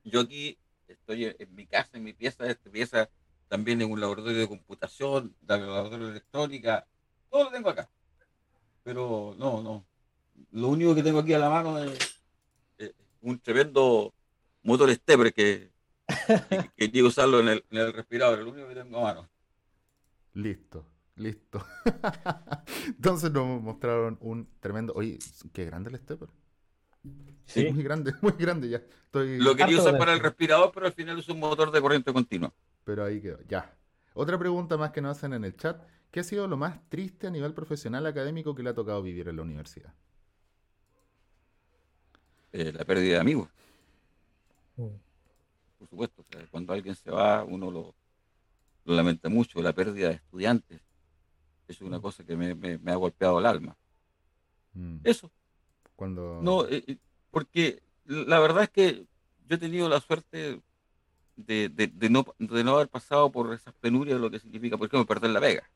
yo aquí estoy en mi casa, en mi pieza, esta pieza también en un laboratorio de computación, de laboratorio de electrónica, todo lo tengo acá. Pero no, no. Lo único que tengo aquí a la mano es, un tremendo motor stepper que, que, quiero usarlo en el, en el respirador, lo único que tengo a mano. Listo, listo. Entonces nos mostraron un tremendo. Oye, qué grande el stepper. Sí. muy grande, muy grande ya. Estoy... Lo quería usar para el respirador, pero al final es un motor de corriente continua pero ahí quedó. Ya. Otra pregunta más que nos hacen en el chat. ¿Qué ha sido lo más triste a nivel profesional académico que le ha tocado vivir en la universidad? Eh, la pérdida de amigos. Mm. Por supuesto, cuando alguien se va, uno lo, lamenta mucho. La pérdida de estudiantes es una mm. cosa que me, ha golpeado el alma. Mm. Eso. Cuando... No, eh, eh, porque la verdad es que yo he tenido la suerte de, de, no, de no haber pasado por esas penurias de lo que significa, por ejemplo, perder la vega.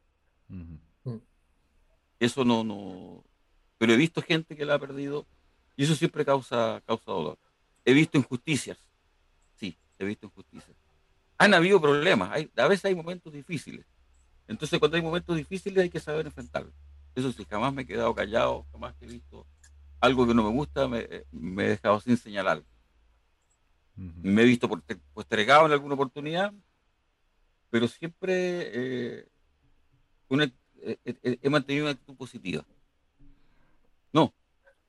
Mm. Eso no, no. Pero he visto gente que la ha perdido y eso siempre causa, causa dolor. He visto injusticias. Sí, he visto injusticias. Han habido problemas. Hay, a veces hay momentos difíciles. Entonces, cuando hay momentos difíciles, hay que saber enfrentarlos. Eso sí, jamás me he quedado callado, jamás he visto algo que no me gusta, me, me he dejado sin señalar. Me he visto postergado en alguna oportunidad, pero siempre eh, eh, eh, he mantenido una actitud positiva. No,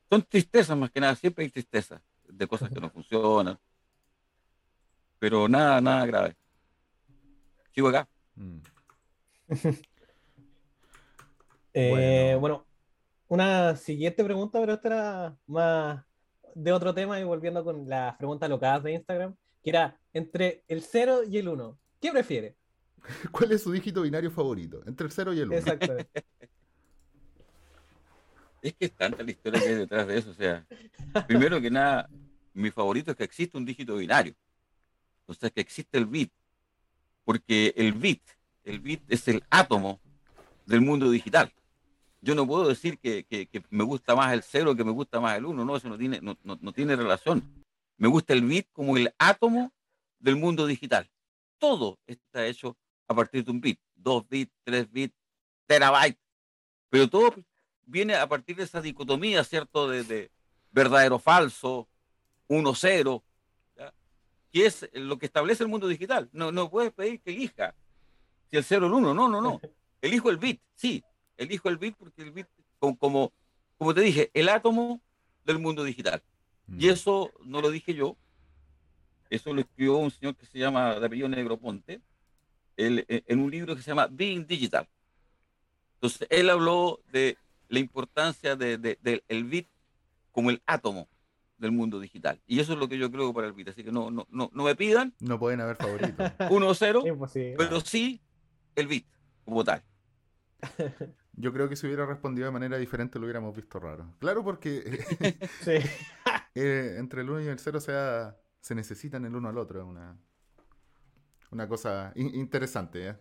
son tristezas más que nada, siempre hay tristezas de cosas que no funcionan, pero nada, nada grave. Sigo acá. Mm. bueno. una siguiente pregunta, pero esta era más de otro tema y volviendo con las preguntas locadas de Instagram, que era entre el 0 y el 1. ¿Qué prefiere? ¿Cuál es su dígito binario favorito? Entre el 0 y el 1. Exacto. es que es tanta la historia que hay detrás de eso. O sea, primero que nada, mi favorito es que existe un dígito binario. O sea, que existe el bit. Porque el bit, el bit es el átomo del mundo digital. Yo no puedo decir que, me gusta más el 0 que me gusta más el 1. No, eso no tiene, no, no tiene relación. Me gusta el bit como el átomo del mundo digital. Todo está hecho a partir de un bit. Dos bits, tres bits, terabytes. Pero todo viene a partir de esa dicotomía, ¿cierto? De, verdadero falso, uno cero, que es lo que establece el mundo digital. No, no puedes pedir que elija si el cero o el uno, no, no, no. Elijo el bit, sí, elijo el bit porque el bit, como, como, te dije, el átomo del mundo digital. Y mm. eso no lo dije yo, eso lo escribió un señor que se llama de apellido Negroponte, él, en un libro que se llama Being Digital. Entonces, él habló de la importancia del de, bit como el átomo del mundo digital. Y eso es lo que yo creo para el bit. Así que no, no, no, no me pidan. No pueden haber favoritos. 1-0, pero sí el bit como tal. Yo creo que si hubiera respondido de manera diferente lo hubiéramos visto raro. Claro, porque eh, entre el 1 y el 0 se, se necesitan el uno al otro. Una, una cosa interesante. ¿eh?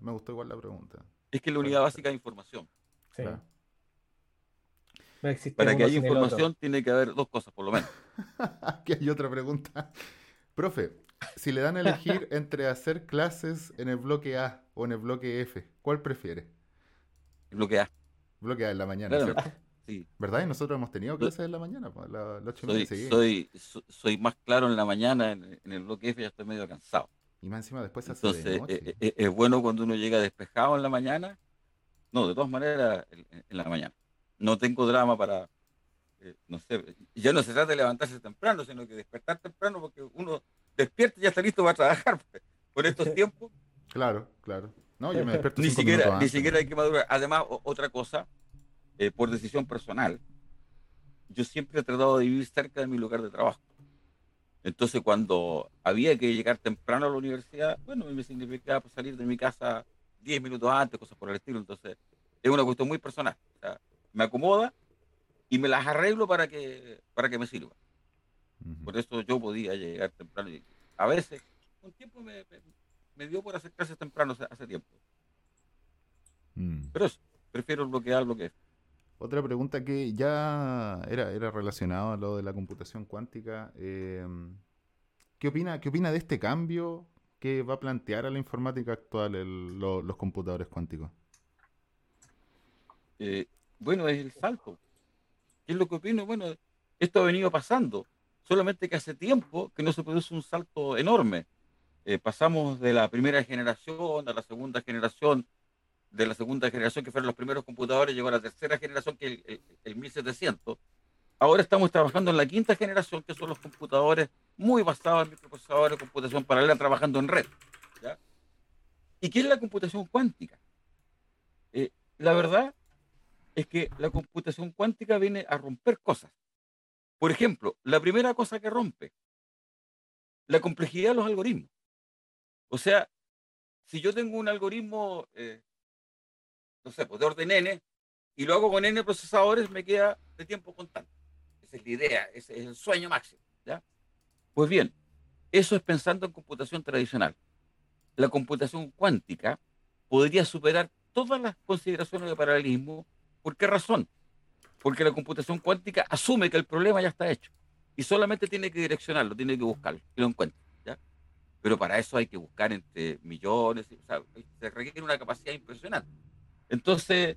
Me, gustó igual la pregunta. Es que la unidad básica de información. Sí. Para que haya información tiene que haber dos cosas, por lo menos. Aquí hay otra pregunta. Profe, si le dan a elegir entre hacer clases en el bloque A o en el bloque F, ¿cuál prefiere? El bloque A. Bloque A en la mañana, ¿cierto? Sí. ¿Verdad? Y nosotros hemos tenido clases en la mañana, pues, soy, soy, soy, más claro en la mañana, en, el bloque F ya estoy medio cansado. Y más encima después se hace Entonces, de noche. Eh, eh, es bueno cuando uno llega despejado en la mañana. No, de todas maneras, en la mañana no tengo drama para, eh, no sé, ya no se trata de levantarse temprano, sino que despertar temprano porque uno despierta y ya está listo para trabajar por estos tiempos. Claro, claro. No, yo me despierto ni siquiera, Ni siquiera hay que madurar. Además, otra cosa, eh, por decisión personal, yo siempre he tratado de vivir cerca de mi lugar de trabajo. Entonces, cuando había que llegar temprano a la universidad, bueno, me significaba pues, salir de mi casa 10 minutos antes, cosas por el estilo. Entonces, es una cuestión muy personal. O sea, me acomoda y me las arreglo para que, para que me sirva. Por eso yo podía llegar temprano. Y a veces, un tiempo me, me, dio por hacer clases temprano hace, tiempo. Mm. Pero eso, prefiero bloquear lo que es. Otra pregunta que ya era, era relacionado a lo de la computación cuántica. Em, ¿qué, opina, ¿Qué opina de este cambio que va a plantear a la informática actual los computadores cuánticos? Eh, bueno, es el salto. ¿Qué es lo que opino? Bueno, esto ha venido pasando, solamente que hace tiempo que no se produce un salto enorme. Eh, pasamos de la primera generación a la segunda generación, de la segunda generación que fueron los primeros computadores, llegó a la tercera generación que es el, 1700. Ahora estamos trabajando en la quinta generación, que son los computadores muy basados en microprocesadores, computación paralela, trabajando en red. ¿Y qué es la computación cuántica? Eh, la verdad es que la computación cuántica viene a romper cosas. Por ejemplo, la primera cosa que rompe, la complejidad de los algoritmos. O sea, si yo tengo un algoritmo, eh, no sé, pues de orden n, y lo hago con n procesadores, me queda de tiempo constante. Esa es la idea, ese es el sueño máximo. ¿ya? Pues bien, eso es pensando en computación tradicional. La computación cuántica podría superar todas las consideraciones de paralelismo ¿Por qué razón? Porque la computación cuántica asume que el problema ya está hecho y solamente tiene que direccionarlo, tiene que buscarlo y lo encuentra. Pero para eso hay que buscar entre millones, o sea, se requiere una capacidad impresionante. Entonces,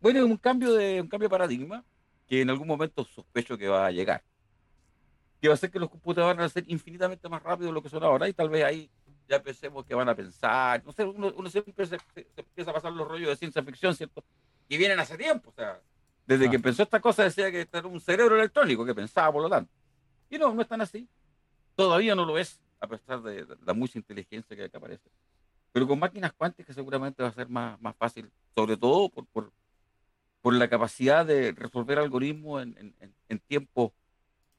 bueno, es un cambio de un cambio de paradigma que en algún momento sospecho que va a llegar. Que va a hacer que los computadores van a ser infinitamente más rápidos de lo que son ahora y tal vez ahí ya pensemos que van a pensar. No sé, uno, siempre se, empieza a pasar los rollos de ciencia ficción, ¿cierto? y vienen hace tiempo. O sea, desde que empezó esta cosa decía que era un cerebro electrónico que pensaba por lo tanto. Y no, no es tan así. Todavía no lo es, a pesar de la mucha inteligencia que, aparece. Pero con máquinas cuánticas seguramente va a ser más, más fácil, sobre todo por, por, por la capacidad de resolver algoritmos en, en, en tiempos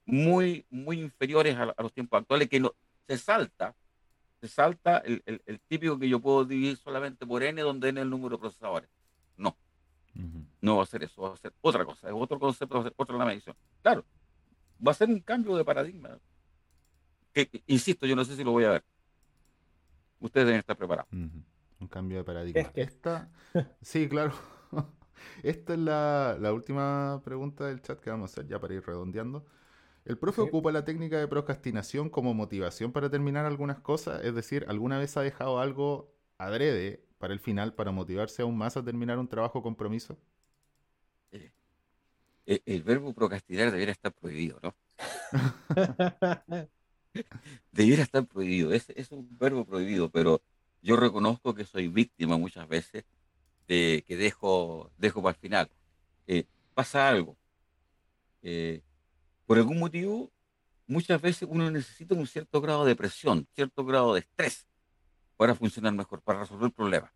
muy, muy inferiores a, los tiempos actuales, que no, se salta, se salta el, el, típico que yo puedo dividir solamente por n, donde n es el número de procesadores. No, no va a ser eso, va a ser otra cosa, es otro concepto, va a ser otra la medición. Claro, va a ser un cambio de paradigma. Que, insisto, yo no sé si lo voy a ver. Ustedes deben estar preparados. Un cambio de paradigma. Esta, sí, claro. Esta es la, la, última pregunta del chat que vamos a hacer ya para ir redondeando. ¿El profe ocupa la técnica de procrastinación como motivación para terminar algunas cosas? Es decir, ¿alguna vez ha dejado algo adrede para el final para motivarse aún más a terminar un trabajo compromiso? Eh, eh, el, verbo procrastinar debería estar prohibido, ¿no? debiera estar prohibido. Es, un verbo prohibido, pero yo reconozco que soy víctima muchas veces de que dejo, dejo para el final. Eh, pasa algo. Eh, por algún motivo, muchas veces uno necesita un cierto grado de presión, cierto grado de estrés para funcionar mejor, para resolver problemas.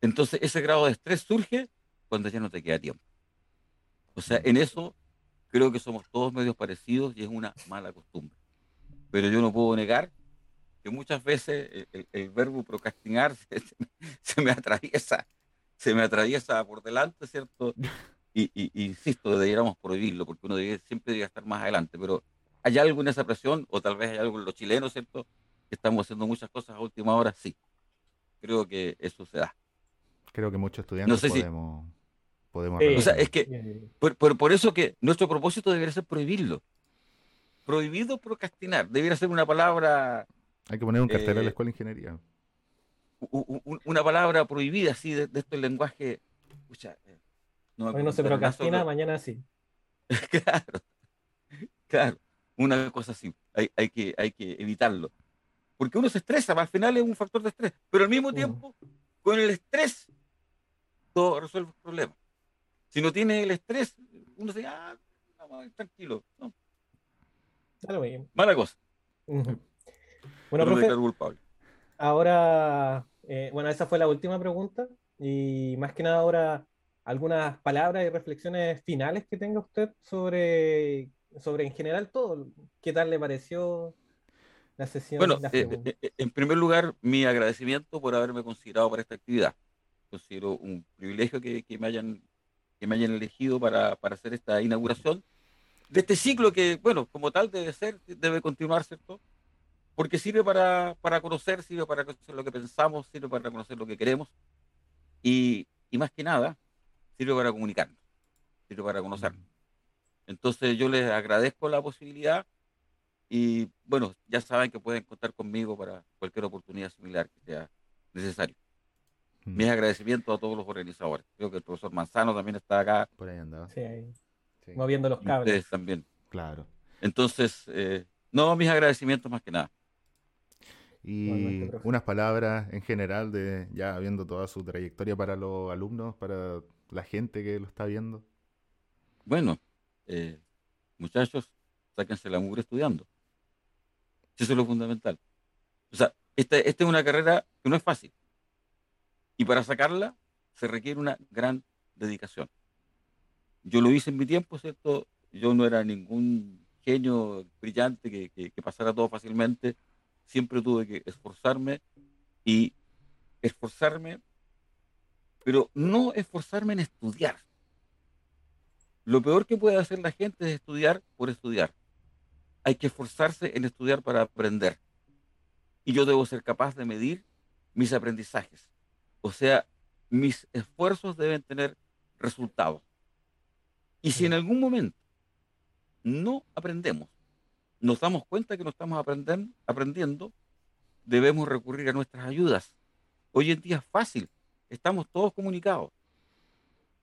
Entonces, ese grado de estrés surge cuando ya no te queda tiempo. O sea, en eso creo que somos todos medios parecidos y es una mala costumbre. Pero yo no puedo negar que muchas veces el, verbo procrastinar se, me atraviesa, se me atraviesa por delante, ¿cierto? Y, insisto, deberíamos prohibirlo, porque uno siempre debería estar más adelante, pero ¿hay algo en esa presión? O tal vez hay algo en los chilenos, ¿cierto? Que estamos haciendo muchas cosas a última hora, sí. Creo que eso se da. Creo que muchos estudiantes podemos... podemos o sea, es que, por, por, eso que nuestro propósito debería ser prohibirlo. Prohibido procrastinar, debería ser una palabra... Hay que poner un cartel en la eh, escuela de ingeniería. Una palabra prohibida, así, de, de este lenguaje... Escucha, Hoy no se procrastina, mañana sí. claro, claro, una cosa así, hay, hay, que, hay que evitarlo. Porque uno se estresa, al final es un factor de estrés, pero al mismo mm. tiempo, con el estrés, todo resuelve el problema. Si no tiene el estrés, uno se dice, ah, vamos, tranquilo. No. Mala cosa. Bueno, profe, ahora, eh, bueno, esa fue la última pregunta y más que nada ahora algunas palabras y reflexiones finales que tenga usted sobre, sobre en general todo. ¿Qué tal le pareció la sesión? Bueno, eh, eh, eh, en primer lugar, mi agradecimiento por haberme considerado para esta actividad. Considero un privilegio que, que me, hayan, que me hayan elegido para, para, hacer esta inauguración de este ciclo que, bueno, como tal debe ser, debe continuar, ¿cierto? Porque sirve para, para conocer, sirve para conocer lo que pensamos, sirve para conocer lo que queremos. Y, y más que nada, sirve para comunicarnos, sirve para conocernos. Mm. Entonces yo les agradezco la posibilidad y bueno, ya saben que pueden contar conmigo para cualquier oportunidad similar que sea necesario. Mm. Mis agradecimientos a todos los organizadores. Creo que el profesor Manzano también está acá. Por ahí andaba. Sí, moviendo los cables. Ustedes también. Claro. Entonces, eh, no, mis agradecimientos más que nada. Y unas palabras en general de ya viendo toda su trayectoria para los alumnos, para la gente que lo está viendo? Bueno, eh, muchachos, sáquense la mugre estudiando. Eso es lo fundamental. O sea, esta, esta es una carrera que no es fácil. Y para sacarla se requiere una gran dedicación. Yo lo hice en mi tiempo, ¿cierto? Yo no era ningún genio brillante que, que pasara todo fácilmente. Siempre tuve que esforzarme y esforzarme pero no esforzarme en estudiar. Lo peor que puede hacer la gente es estudiar por estudiar. Hay que esforzarse en estudiar para aprender. Y yo debo ser capaz de medir mis aprendizajes. O sea, mis esfuerzos deben tener resultados. Y si en algún momento no aprendemos, nos damos cuenta que no estamos aprendiendo, debemos recurrir a nuestras ayudas. Hoy en día es fácil estamos todos comunicados.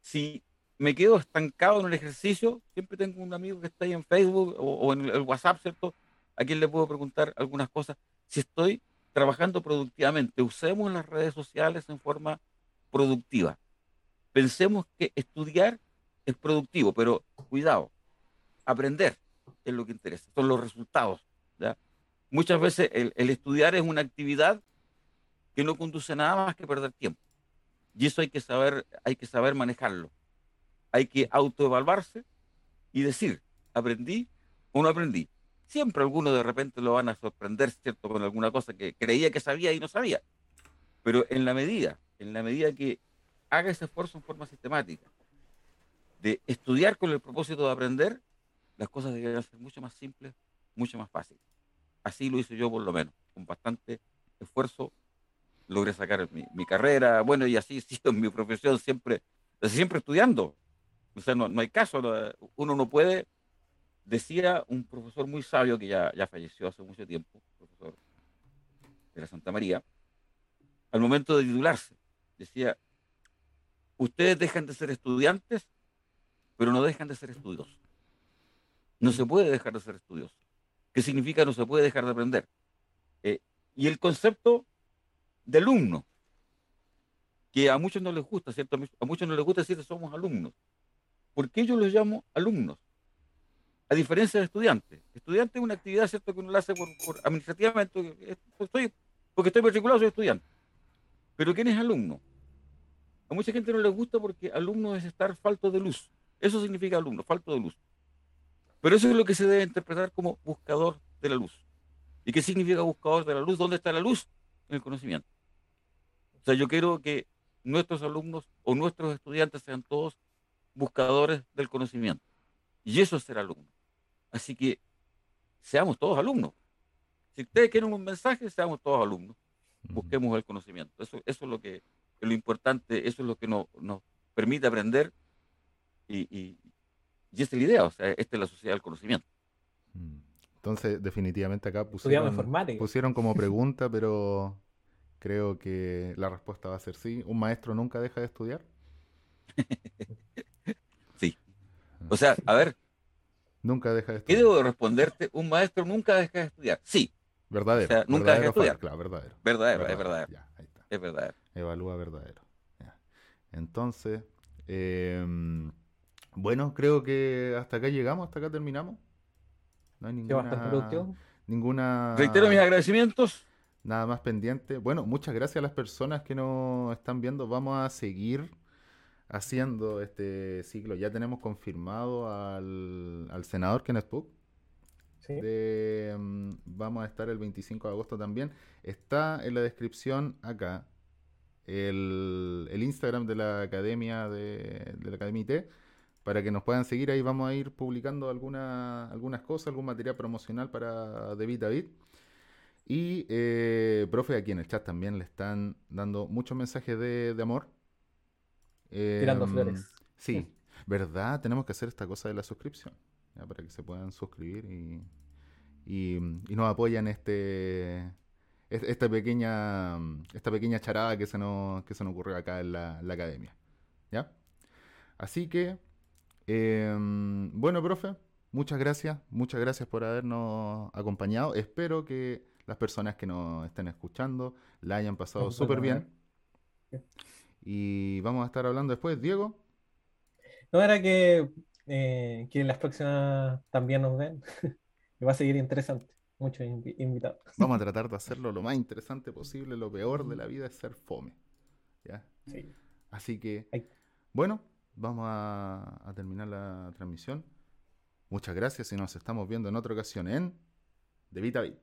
Si me quedo estancado en el ejercicio, siempre tengo un amigo que está ahí en Facebook o, en el WhatsApp, ¿cierto? A quien le puedo preguntar algunas cosas. Si estoy trabajando productivamente, usemos las redes sociales en forma productiva. Pensemos que estudiar es productivo, pero cuidado, aprender es lo que interesa, son los resultados. Muchas veces el estudiar es una actividad que no conduce nada más que perder tiempo. Y eso hay que saber, hay que saber manejarlo. Hay que autoevaluarse y decir, aprendí o no aprendí. Siempre algunos de repente lo van a sorprender, ¿cierto? Con alguna cosa que creía que sabía y no sabía. Pero en la medida, en la medida que haga ese esfuerzo en forma sistemática, de estudiar con el propósito de aprender, las cosas deberían ser mucho más simples, mucho más fáciles. Así lo hice yo por lo menos, con bastante esfuerzo logré sacar mi, carrera, bueno, y así he sido en mi profesión siempre, siempre estudiando. O sea, no, no hay caso, uno no puede Decía un profesor muy sabio que ya, ya falleció hace mucho tiempo, profesor de la Santa María, al momento de titularse, decía, ustedes dejan de ser estudiantes, pero no dejan de ser estudiosos. No se puede dejar de ser estudioso. ¿Qué significa no se puede dejar de aprender? Eh, y el concepto de alumno, que a muchos no les gusta, ¿cierto? A muchos no les gusta decir que somos alumnos. ¿Por qué yo los llamo alumnos? a diferencia de estudiante. Estudiante es una actividad, ¿cierto?, que uno la hace por, administrativamente, estoy, porque estoy matriculado, soy estudiante. Pero ¿quién es alumno? A mucha gente no le gusta porque alumno es estar falto de luz. Eso significa alumno, falto de luz. Pero eso es lo que se debe interpretar como buscador de la luz. ¿Y qué significa buscador de la luz? ¿Dónde está la luz? En el conocimiento. O sea, yo quiero que nuestros alumnos o nuestros estudiantes sean todos buscadores del conocimiento. Y eso es ser alumno. Así que seamos todos alumnos. Si ustedes quieren un mensaje, seamos todos alumnos. Busquemos el conocimiento. Eso, eso es lo que es lo importante, eso es lo que nos, permite aprender y, y, esa es la idea, o sea, esta es la sociedad del conocimiento. Mm. Entonces, definitivamente acá pusieron, pusieron como pregunta, pero creo que la respuesta va a ser sí. ¿Un maestro nunca deja de estudiar? sí. O sea, a ver, Nunca deja de estudiar. ¿Qué debo responderte? Un maestro nunca deja de estudiar. Sí. Verdadero. O sea, nunca deja de estudiar. Claro, verdadero. Verdadero, es verdadero. ahí está. Es verdadero. Evalúa verdadero. Entonces, em, bueno, creo que hasta acá llegamos, hasta acá terminamos. No hay ninguna. Ninguna. Reitero mis agradecimientos. Nada más pendiente. Bueno, muchas gracias a las personas que nos están viendo. Vamos a seguir haciendo este ciclo. Ya tenemos confirmado al, al senador Kenneth Puck. ¿Sí? Mm, vamos a estar el 25 de agosto también. Está en la descripción acá el, el Instagram de la Academia de, la Academia IT para que nos puedan seguir. Ahí vamos a ir publicando alguna, algunas cosas, algún material promocional para David David. Y, eh, profe, aquí en el chat también le están dando muchos mensajes de, de amor Tirando em, flores. Sí, ¿verdad? Tenemos que hacer esta cosa de la suscripción, para que se puedan suscribir y, y, nos apoyan este esta pequeña esta pequeña charada que se nos, que se nos ocurrió acá en la, academia. ¿Ya? Así que, em, bueno, profe, muchas gracias, muchas gracias por habernos acompañado. Espero que las personas que nos estén escuchando la hayan pasado súper bien. Y vamos a estar hablando después, Diego. No era que, eh, que las próximas también nos ven. va a seguir interesante. Muchos invitados. Vamos a tratar de hacerlo lo más interesante posible. Lo peor de la vida es ser fome. ¿Ya? Sí. Así que, bueno, vamos a, terminar la transmisión. Muchas gracias y nos estamos viendo en otra ocasión en De Vita Bit.